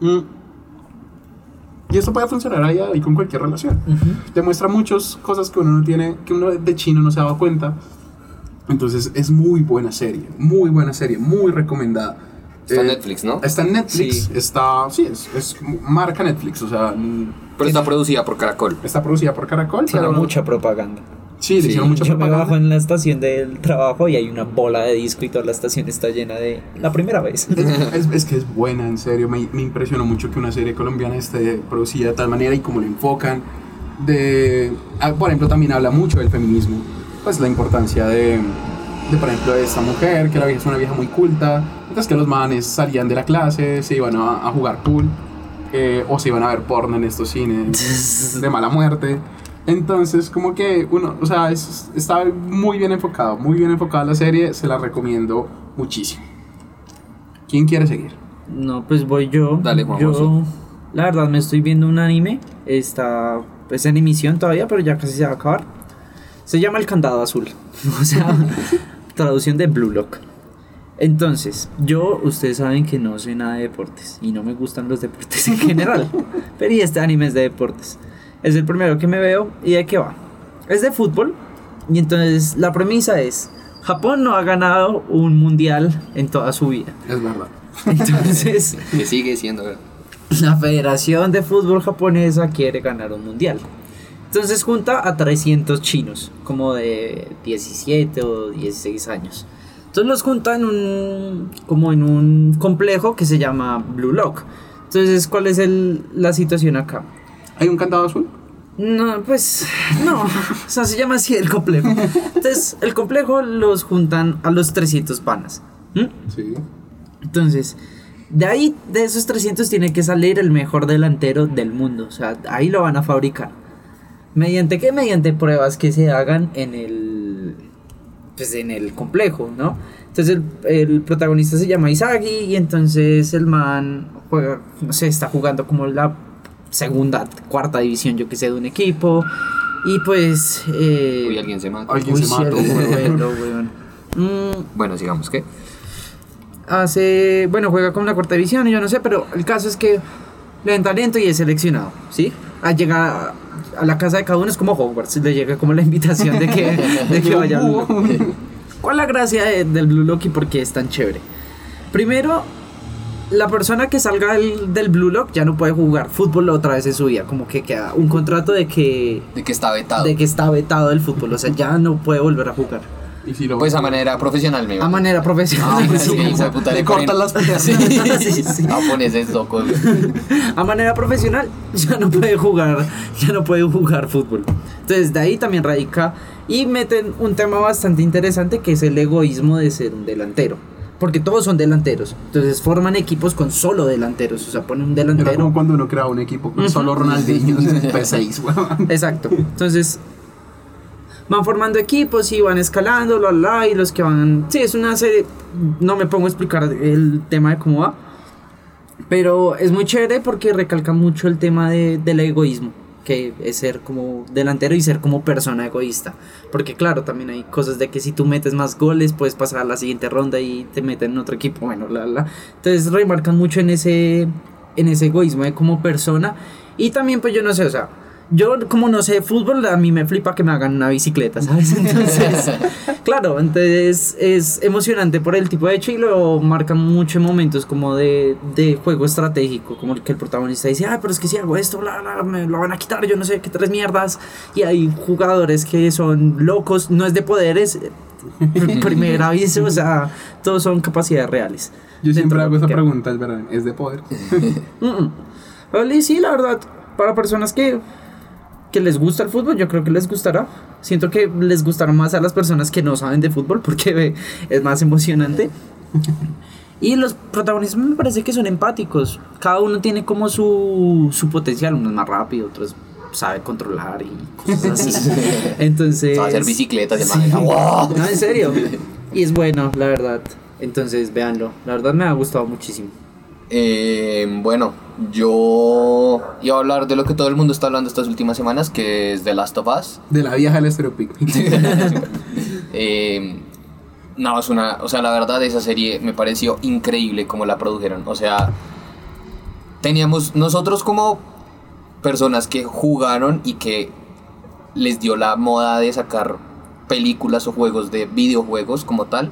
Mm. Y esto puede funcionar ahí, ahí con cualquier relación. Te muestra muchas cosas que uno no tiene, que uno de chino no se ha dado cuenta. Entonces es muy buena serie, muy buena serie, muy recomendada. Está en Eh, Netflix, ¿no? Está en Netflix, Sí. está, sí, es, es marca Netflix, o sea, Pero está producida por Caracol. está producida por Caracol. Tiene pero- mucha propaganda. Sí, le Sí. hicieron mucha Yo me propaganda. bajo en la estación del trabajo y hay una bola de disco y toda la estación está llena de la primera vez. Es, [laughs] es- es que es buena, en serio. Me, me impresionó mucho que una serie colombiana esté producida de tal manera y como lo enfocan. De, ah, por ejemplo, también habla mucho del feminismo. Pues la importancia de, de, por ejemplo, de esta mujer, que la vieja es una vieja muy culta. Mientras que los manes salían de la clase, se iban a, a jugar pool. eh, o se iban a ver porno en estos cines [laughs] de mala muerte. Entonces, como que uno, o sea, es- está muy bien enfocado, muy bien enfocada la serie, se la recomiendo muchísimo. ¿Quién quiere seguir? No, pues voy yo. Dale, Juan Yo, José. la verdad, me estoy viendo un anime. Está pues, en emisión todavía, pero ya casi se va a acabar. Se llama El Candado Azul. [laughs] O sea, traducción de Blue Lock. Entonces, yo, ustedes saben que no sé nada de deportes y no me gustan los deportes en general. [laughs] pero y este anime es de deportes. Es el primero que me veo y de qué va. Es de fútbol y entonces la premisa es, Japón no ha ganado un mundial en toda su vida. Es verdad. Entonces, [laughs] Que sigue siendo. la Federación de Fútbol Japonesa quiere ganar un mundial. Entonces junta a 300 chinos, como de 17 o 16 años. Entonces los junta en un, como en un complejo que se llama Blue Lock. Entonces, ¿cuál es el- la situación acá? ¿Hay un candado azul? No, pues no, [laughs] o sea, se llama así el complejo. Entonces, el complejo los juntan a los 300 panas. ¿m? Sí. Entonces, de ahí, de esos 300, tiene que salir el mejor delantero del mundo. O sea, ahí lo van a fabricar. ¿Mediante qué? Mediante pruebas que se hagan en el. Pues en el complejo, ¿no? Entonces, el, el protagonista se llama Isagi. Y entonces el man juega, no sé, está jugando como la segunda, cuarta división, yo que sé, de un equipo. Y pues. Eh, Uy, alguien se mata. Alguien uy, se mató, bueno, weón. Mm, Bueno, sigamos, ¿qué? hace, bueno, juega con la cuarta división, y yo no sé, pero el caso es que le dan talento y es seleccionado, ¿sí? A llegar a la casa de cada uno es como Hogwarts, le llega como la invitación de que, de que vaya. al- ¿Cuál es la gracia de- del Blue Lock y por qué es tan chévere? Primero, la persona que salga del, del Blue Lock ya no puede jugar fútbol otra vez en su vida, como que queda un contrato de que, De que está vetado. de que está vetado del fútbol, o sea, ya no puede volver a jugar. Y si lo Pues a manera profesional, me A manera profesional. Ah, pues [laughs] sí. sí, puta, Le ponen- cortan las piernas. Sí, [laughs] Sí, sí. Japoneses locos. [laughs] a manera profesional ya no puede jugar ya no puede jugar fútbol entonces de ahí también radica y meten un tema bastante interesante que es el egoísmo de ser un delantero porque todos son delanteros entonces forman equipos con solo delanteros o sea ponen un Era como delantero cuando uno crea un equipo con solo Ronaldinho en P6, weón. exacto entonces van formando equipos y van escalando la la y los que van sí es una serie no me pongo a explicar el tema de cómo va Pero es muy chévere porque recalca mucho el tema de, del egoísmo, que es ser como delantero y ser como persona egoísta. Porque claro, también hay cosas de que si tú metes más goles puedes pasar a la siguiente ronda y te meten en otro equipo, bueno, la, la. Entonces remarcan mucho en ese, en ese egoísmo de como persona. Y también pues yo no sé, o sea, yo como no sé fútbol, a mí me flipa que me hagan una bicicleta, ¿sabes? [laughs] Entonces, claro, entonces es emocionante por el tipo de hecho y lo marcan mucho en momentos como de, de juego estratégico, como el que el protagonista dice, ah, pero es que si hago esto, bla, bla, me lo van a quitar, yo no sé qué tres mierdas. Y hay jugadores que son locos, no es de poderes, pr- [laughs] primer aviso, o sea, todos son capacidades reales. Yo siempre hago esa pregunta, es verdad, es de poder. [laughs] Mm, mm. Sí, la verdad, para personas que, que les gusta el fútbol, yo creo que les gustará. Siento que les gustará más a las personas que no saben de fútbol porque es más emocionante. [laughs] Y los protagonistas me parece que son empáticos. Cada uno tiene como su, su potencial. Uno es más rápido, otro es- sabe controlar y cosas así. [laughs] Entonces... A hacer bicicletas de Sí. manera. [laughs] ¡Wow! No, en serio. Y es bueno, la verdad. Entonces, véanlo. La verdad me ha gustado muchísimo. Eh, bueno, yo iba a hablar de lo que todo el mundo está hablando estas últimas semanas, que es The Last of Us. De la vieja del estereopic. [laughs] Eh, no, es una. O sea, la verdad, esa serie me pareció increíble como la produjeron. O sea, teníamos nosotros como personas que jugaron y que les dio la moda de sacar películas o juegos de videojuegos como tal.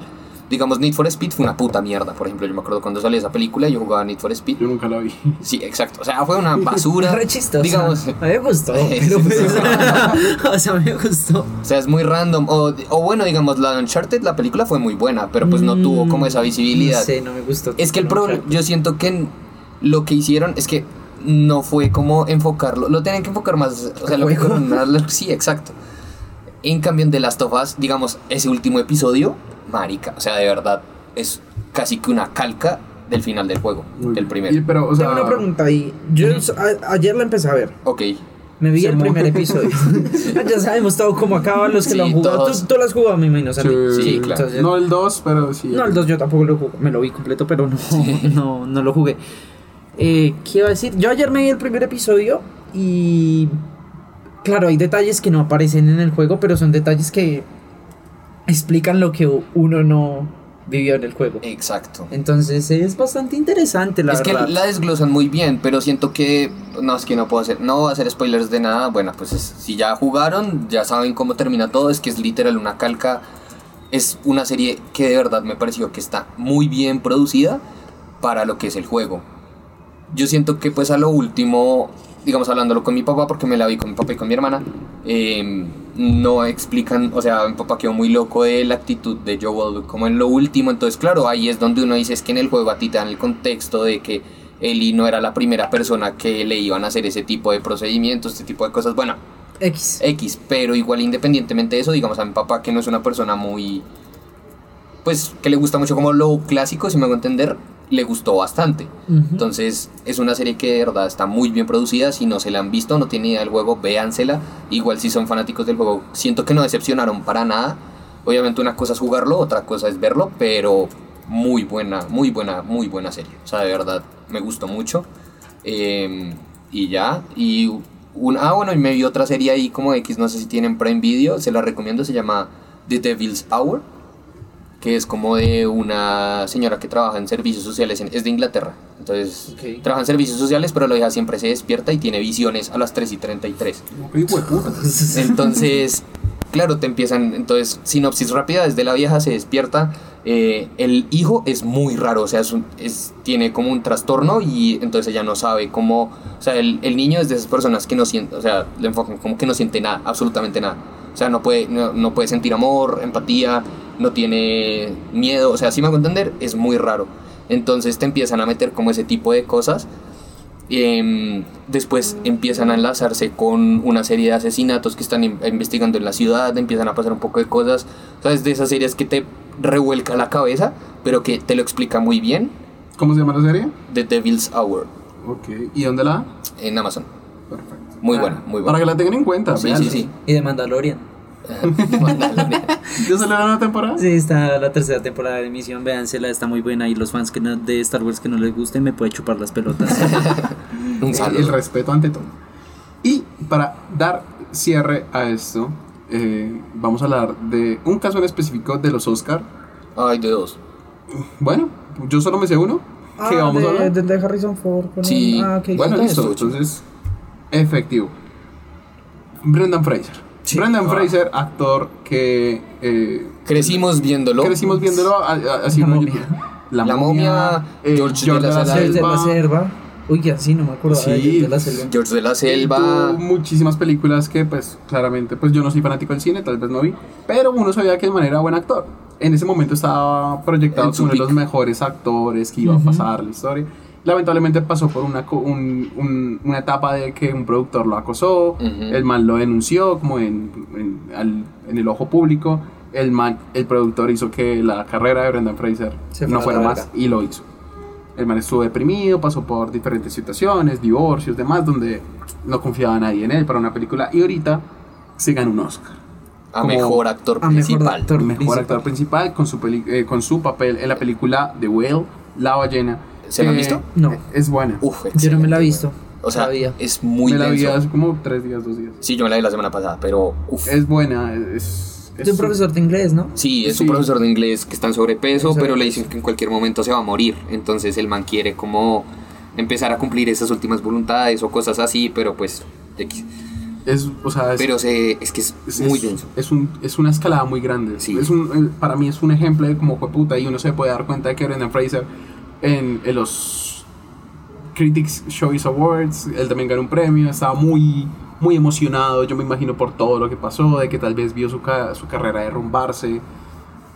Digamos, Need for Speed fue una puta mierda. Por ejemplo, yo me acuerdo cuando salió esa película, yo jugaba Need for Speed. Yo nunca la vi. Sí, exacto. O sea, fue una [laughs] basura. Re chistoso. Digamos, a mí me gustó. [laughs] Pero pues, [laughs] o sea, a mí me gustó. O sea, es muy random. O, o bueno, digamos, la Uncharted, la película fue muy buena, pero pues no tuvo como esa visibilidad. No sé, no me gustó. Es que el problema, yo siento que lo que hicieron es que no fue como enfocarlo, lo tenían que enfocar más, o sea, lo que sí, exacto. En cambio, en The Last of Us, digamos, ese último episodio, marica, o sea, de verdad, es casi que una calca del final del juego, Muy del primero. Y, pero, o sea, Tengo una pregunta ahí. Yo a- ayer la empecé a ver. Ok, Me vi Se el primer episodio. [laughs] [laughs] ya sabemos todo cómo acaban los que Sí, lo han jugado. todos. ¿Tú, tú lo has jugado, me imagino, Santi? Sí, Sí, claro. entonces- no el 2, pero sí. No, el 2 yo tampoco lo jugué. Me lo vi completo, pero no, [laughs] no, no lo jugué. Eh, ¿Qué iba a decir? Yo ayer me vi el primer episodio y... Claro, hay detalles que no aparecen en el juego, pero son detalles que explican lo que uno no vivió en el juego. exacto. Entonces es bastante interesante, la es verdad. que la desglosan muy bien, pero siento que no es que no puedo hacer, no voy a hacer spoilers de nada. Bueno, pues es- si ya jugaron, ya saben cómo termina todo. Es que es literal una calca. Es una serie que de verdad me pareció que está muy bien producida para lo que es el juego. Yo siento que pues a lo último, digamos hablándolo con mi papá, porque me la vi con mi papá y con mi hermana, eh, no explican, o sea, mi papá quedó muy loco de la actitud de Joel como en lo último, entonces claro, ahí es donde uno dice es que en el juego a ti te dan el contexto de que Eli no era la primera persona que le iban a hacer ese tipo de procedimientos, este tipo de cosas, bueno, X. X, pero igual independientemente de eso, digamos a mi papá que no es una persona muy, pues que le gusta mucho como lo clásico, si me hago entender, le gustó bastante. Entonces es una serie que de verdad está muy bien producida, si no se la han visto, no tienen idea del juego, véansela, igual si son fanáticos del juego, siento que no decepcionaron para nada, obviamente una cosa es jugarlo, otra cosa es verlo, pero muy buena, muy buena, muy buena serie, o sea, de verdad me gustó mucho. Eh, y ya, y un, ah, bueno, y me vi otra serie ahí como X, no sé si tienen Prime Video, se la recomiendo, se llama The Devil's Hour, que es como de una señora que trabaja en servicios sociales, en- es de Inglaterra, entonces Ok. trabaja en servicios sociales, pero la hija siempre se despierta y tiene visiones a las 3 y 33. Qué hijo de puta. [laughs] Entonces, claro, te empiezan. Entonces, sinopsis rápida: desde la vieja se despierta. eh, el hijo es muy raro, o sea, es un- es- tiene como un trastorno y entonces ella no sabe cómo. O sea, el, el niño es de esas personas que no siente, o sea, le enfocan como que no siente nada, absolutamente nada. O sea, no puede, no, no puede sentir amor, empatía, no tiene miedo, o sea, si me hago entender, es muy raro. Entonces te empiezan a meter como ese tipo de cosas Em, después empiezan a enlazarse con una serie de asesinatos que están in- investigando en la ciudad, empiezan a pasar un poco de cosas, ¿sabes? De esas series que te revuelca la cabeza, pero que te lo explica muy bien. ¿Cómo se llama la serie? The Devil's Hour Ok. ¿Y dónde la da? en Amazon. Perfecto. Muy Ah, buena, muy Para buena. que la tengan en cuenta. Sí, véanla. sí, sí. Y de Mandalorian. [laughs] ¿Ya salió la nueva temporada? Sí, está la tercera temporada de emisión, véansela, está muy buena y los fans que no- de Star Wars que no les gusten me puede chupar las pelotas. [laughs] Un Eh, El saludo. respeto ante todo. Y para dar cierre a esto, eh, vamos a hablar de un caso en específico de los Oscar. Ay, de dos. Bueno, yo solo me sé uno. ¿Qué vamos a hablar? Ah, de, Harrison Ford. con- Sí. Ah, ok. Bueno, listo. Entonces, efectivo. Brendan Fraser. Sí. Brendan Ah. Fraser, actor que eh, Crecimos viéndolo. crecimos viéndolo así La momia. La, La momia, momia, eh, George George de la de la Selva. George de la Selva. Selva. Uy, ya sí, no me acuerdo. Sí. George de la Selva. George de la Selva. muchísimas películas que pues claramente pues yo no soy fanático del cine, tal vez no vi, pero uno sabía que de manera buen actor. En ese momento estaba proyectado como uno de los mejores actores que iba a pasar la historia. Lamentablemente pasó por una, un- un- una etapa de que un productor lo acosó, Ujú. el man lo denunció como en, en, al- en el ojo público, el man, el productor hizo que la carrera de Brendan Fraser Se no fuera más y lo hizo. El man estuvo deprimido, pasó por diferentes situaciones, divorcios, demás, donde no confiaba nadie en él para una película. Y ahorita se gana un Oscar. a como- mejor actor a mejor principal. actor. mejor principal. actor principal con su, peli- eh, con su papel en la película The Whale, La ballena. ¿Se la han que visto? No. Es buena. Uf, Yo no me la he visto. O sea, todavía. es muy Me la vi denso. hace como tres días, dos días. Sí, yo me la vi la semana pasada, pero uf. Es buena. Es, Es un profesor de inglés, ¿no? Sí, es Sí. un profesor de inglés que está en sobrepeso, pero le dicen que en cualquier momento se va a morir. Entonces el man quiere como empezar a cumplir esas últimas voluntades o cosas así, pero pues X. Es, o sea, es, Pero se, es que es, es- muy es- denso. Es, un, es una escalada muy grande. Sí. Es un, eh, para mí es un ejemplo de cómo fue puta y uno se puede dar cuenta de que Brendan Fraser en, en los Critics Choice Awards, él también ganó un premio, estaba muy, muy emocionado, yo me imagino por todo lo que pasó, de que tal vez vio su, ca- su carrera derrumbarse.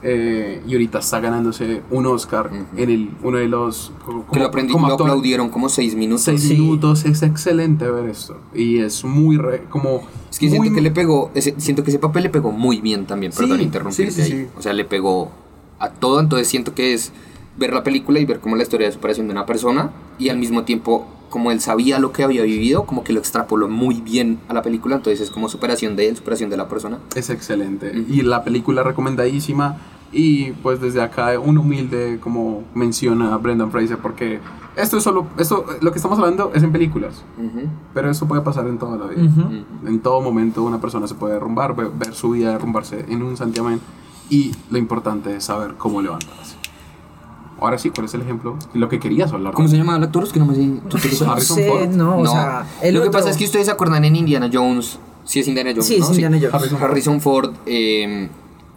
eh, y ahorita está ganándose un Oscar en el, uno de los... como- que lo, aprendi- como lo actor. aplaudieron como seis minutos. Seis Sí. minutos, es excelente ver esto. Y es muy re- como... Es que siento que le pegó, ese- siento que ese papel le pegó muy bien también, Sí, perdón interrumpirte sí, sí, ahí. sí. O sea, le pegó a todo, entonces siento que es ver la película y ver como la historia de superación de una persona y al mismo tiempo como él sabía lo que había vivido, como que lo extrapoló muy bien a la película, entonces es como superación de él, superación de la persona. Es excelente. Ujú. Y la película recomendadísima. Y pues desde acá un humilde como menciona a Brendan Fraser porque esto es solo, esto, lo que estamos hablando es en películas, Ujú, pero eso puede pasar en toda la vida. Ujú. ujú. En todo momento una persona se puede derrumbar, ve- ver, su vida derrumbarse en un santiamén y lo importante es saber cómo levantarse. Ahora sí, ¿cuál es el ejemplo? Lo que querías hablar. ¿Cómo se llama el actor? Es que no me sé. Harrison sé, Ford. no, o No. sea, el lo que pasa es que ustedes se acuerdan en Indiana Jones, sí es Indiana Jones, Sí, ¿no? es Indiana Jones. Harrison Ford. Harrison Ford eh,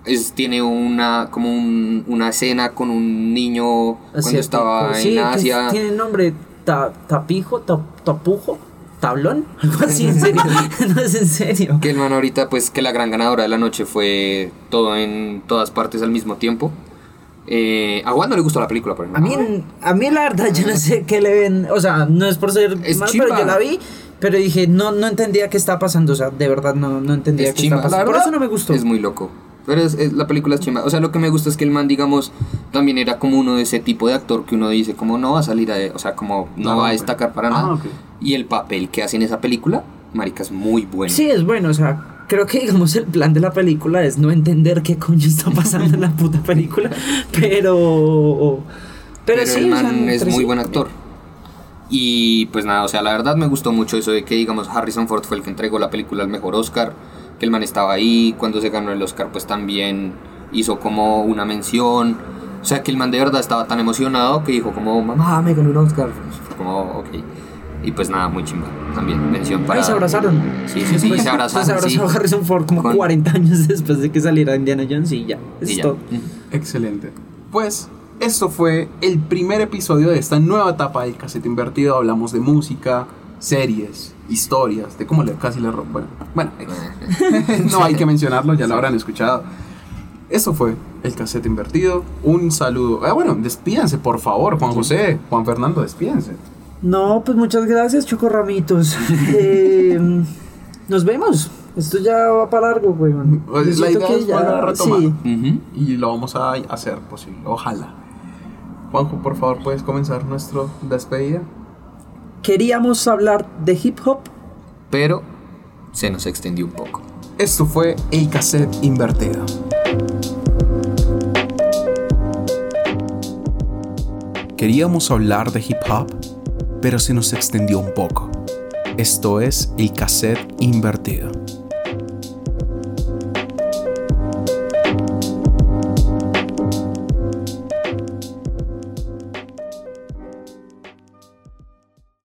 es, tiene una como un- una escena con un niño cuando estaba Sí, en que Asia. Tiene nombre ta- tapijo, ta- tapujo, tablón, [laughs] algo así, en serio. [laughs] no es en serio. Que el man ahorita, pues, que la gran ganadora de la noche fue todo en todas partes al mismo tiempo. Eh, a Juan no le gustó la película, por A ejemplo. mí, a mí la verdad, yo no sé qué le ven. O sea, no es por ser Es mal, chimba. pero yo la vi. Pero dije, no, no entendía qué estaba pasando. O sea, de verdad no, no entendía Es qué chimba. estaba pasando. Por eso no me gustó. Es muy loco. Pero es, es- la película es chimba. O sea, lo que me gusta es que el man, digamos, también era como uno de ese tipo de actor que uno dice, como no va a salir a. O sea, como no Ah, va a destacar para Ah, nada. ok. Y el papel que hace en esa película, marica, es muy bueno. Sí, es bueno. O sea, creo que, digamos, el plan de la película es no entender qué coño está pasando en la puta película. Pero. Pero, Pero, sí, el man es muy buen actor. Y pues nada, o sea, la verdad me gustó mucho eso de que, digamos, Harrison Ford fue el que entregó la película al mejor Oscar, que el man estaba ahí, cuando se ganó el Oscar pues también hizo como una mención, o sea, que el man de verdad estaba tan emocionado que dijo como, mamá, me ganó un Oscar, como, ok. Y pues nada, muy chimba, también, mención para... Ahí se abrazaron. Sí, sí, sí, Después- se [laughs] abrazaron, Se abrazó sí. Harrison Ford como Con- 40 años [laughs] después de que saliera Indiana Jones y ya. Y Es ya. todo. Excelente. Pues esto fue el primer episodio de esta nueva etapa del casete invertido. Hablamos de música, series, historias, de cómo le casi le ro- Bueno, bueno, [laughs] no hay que mencionarlo, ya lo habrán escuchado. Esto fue el casete invertido. Un saludo. Ah, bueno, despídense, por favor, Juan José, Juan Fernando, despídense. No, pues muchas gracias, Chocorramitos. [laughs] Eh, nos vemos. Esto ya va para largo, güey. Pues, la idea es retomar. Sí. Y lo vamos a hacer posible, ojalá. Juanjo, por favor, puedes comenzar nuestro despedida. Queríamos hablar de hip hop. Pero se nos extendió un poco. Esto fue el cassette invertido. Queríamos hablar de hip hop, pero se nos extendió un poco. Esto es el cassette invertido.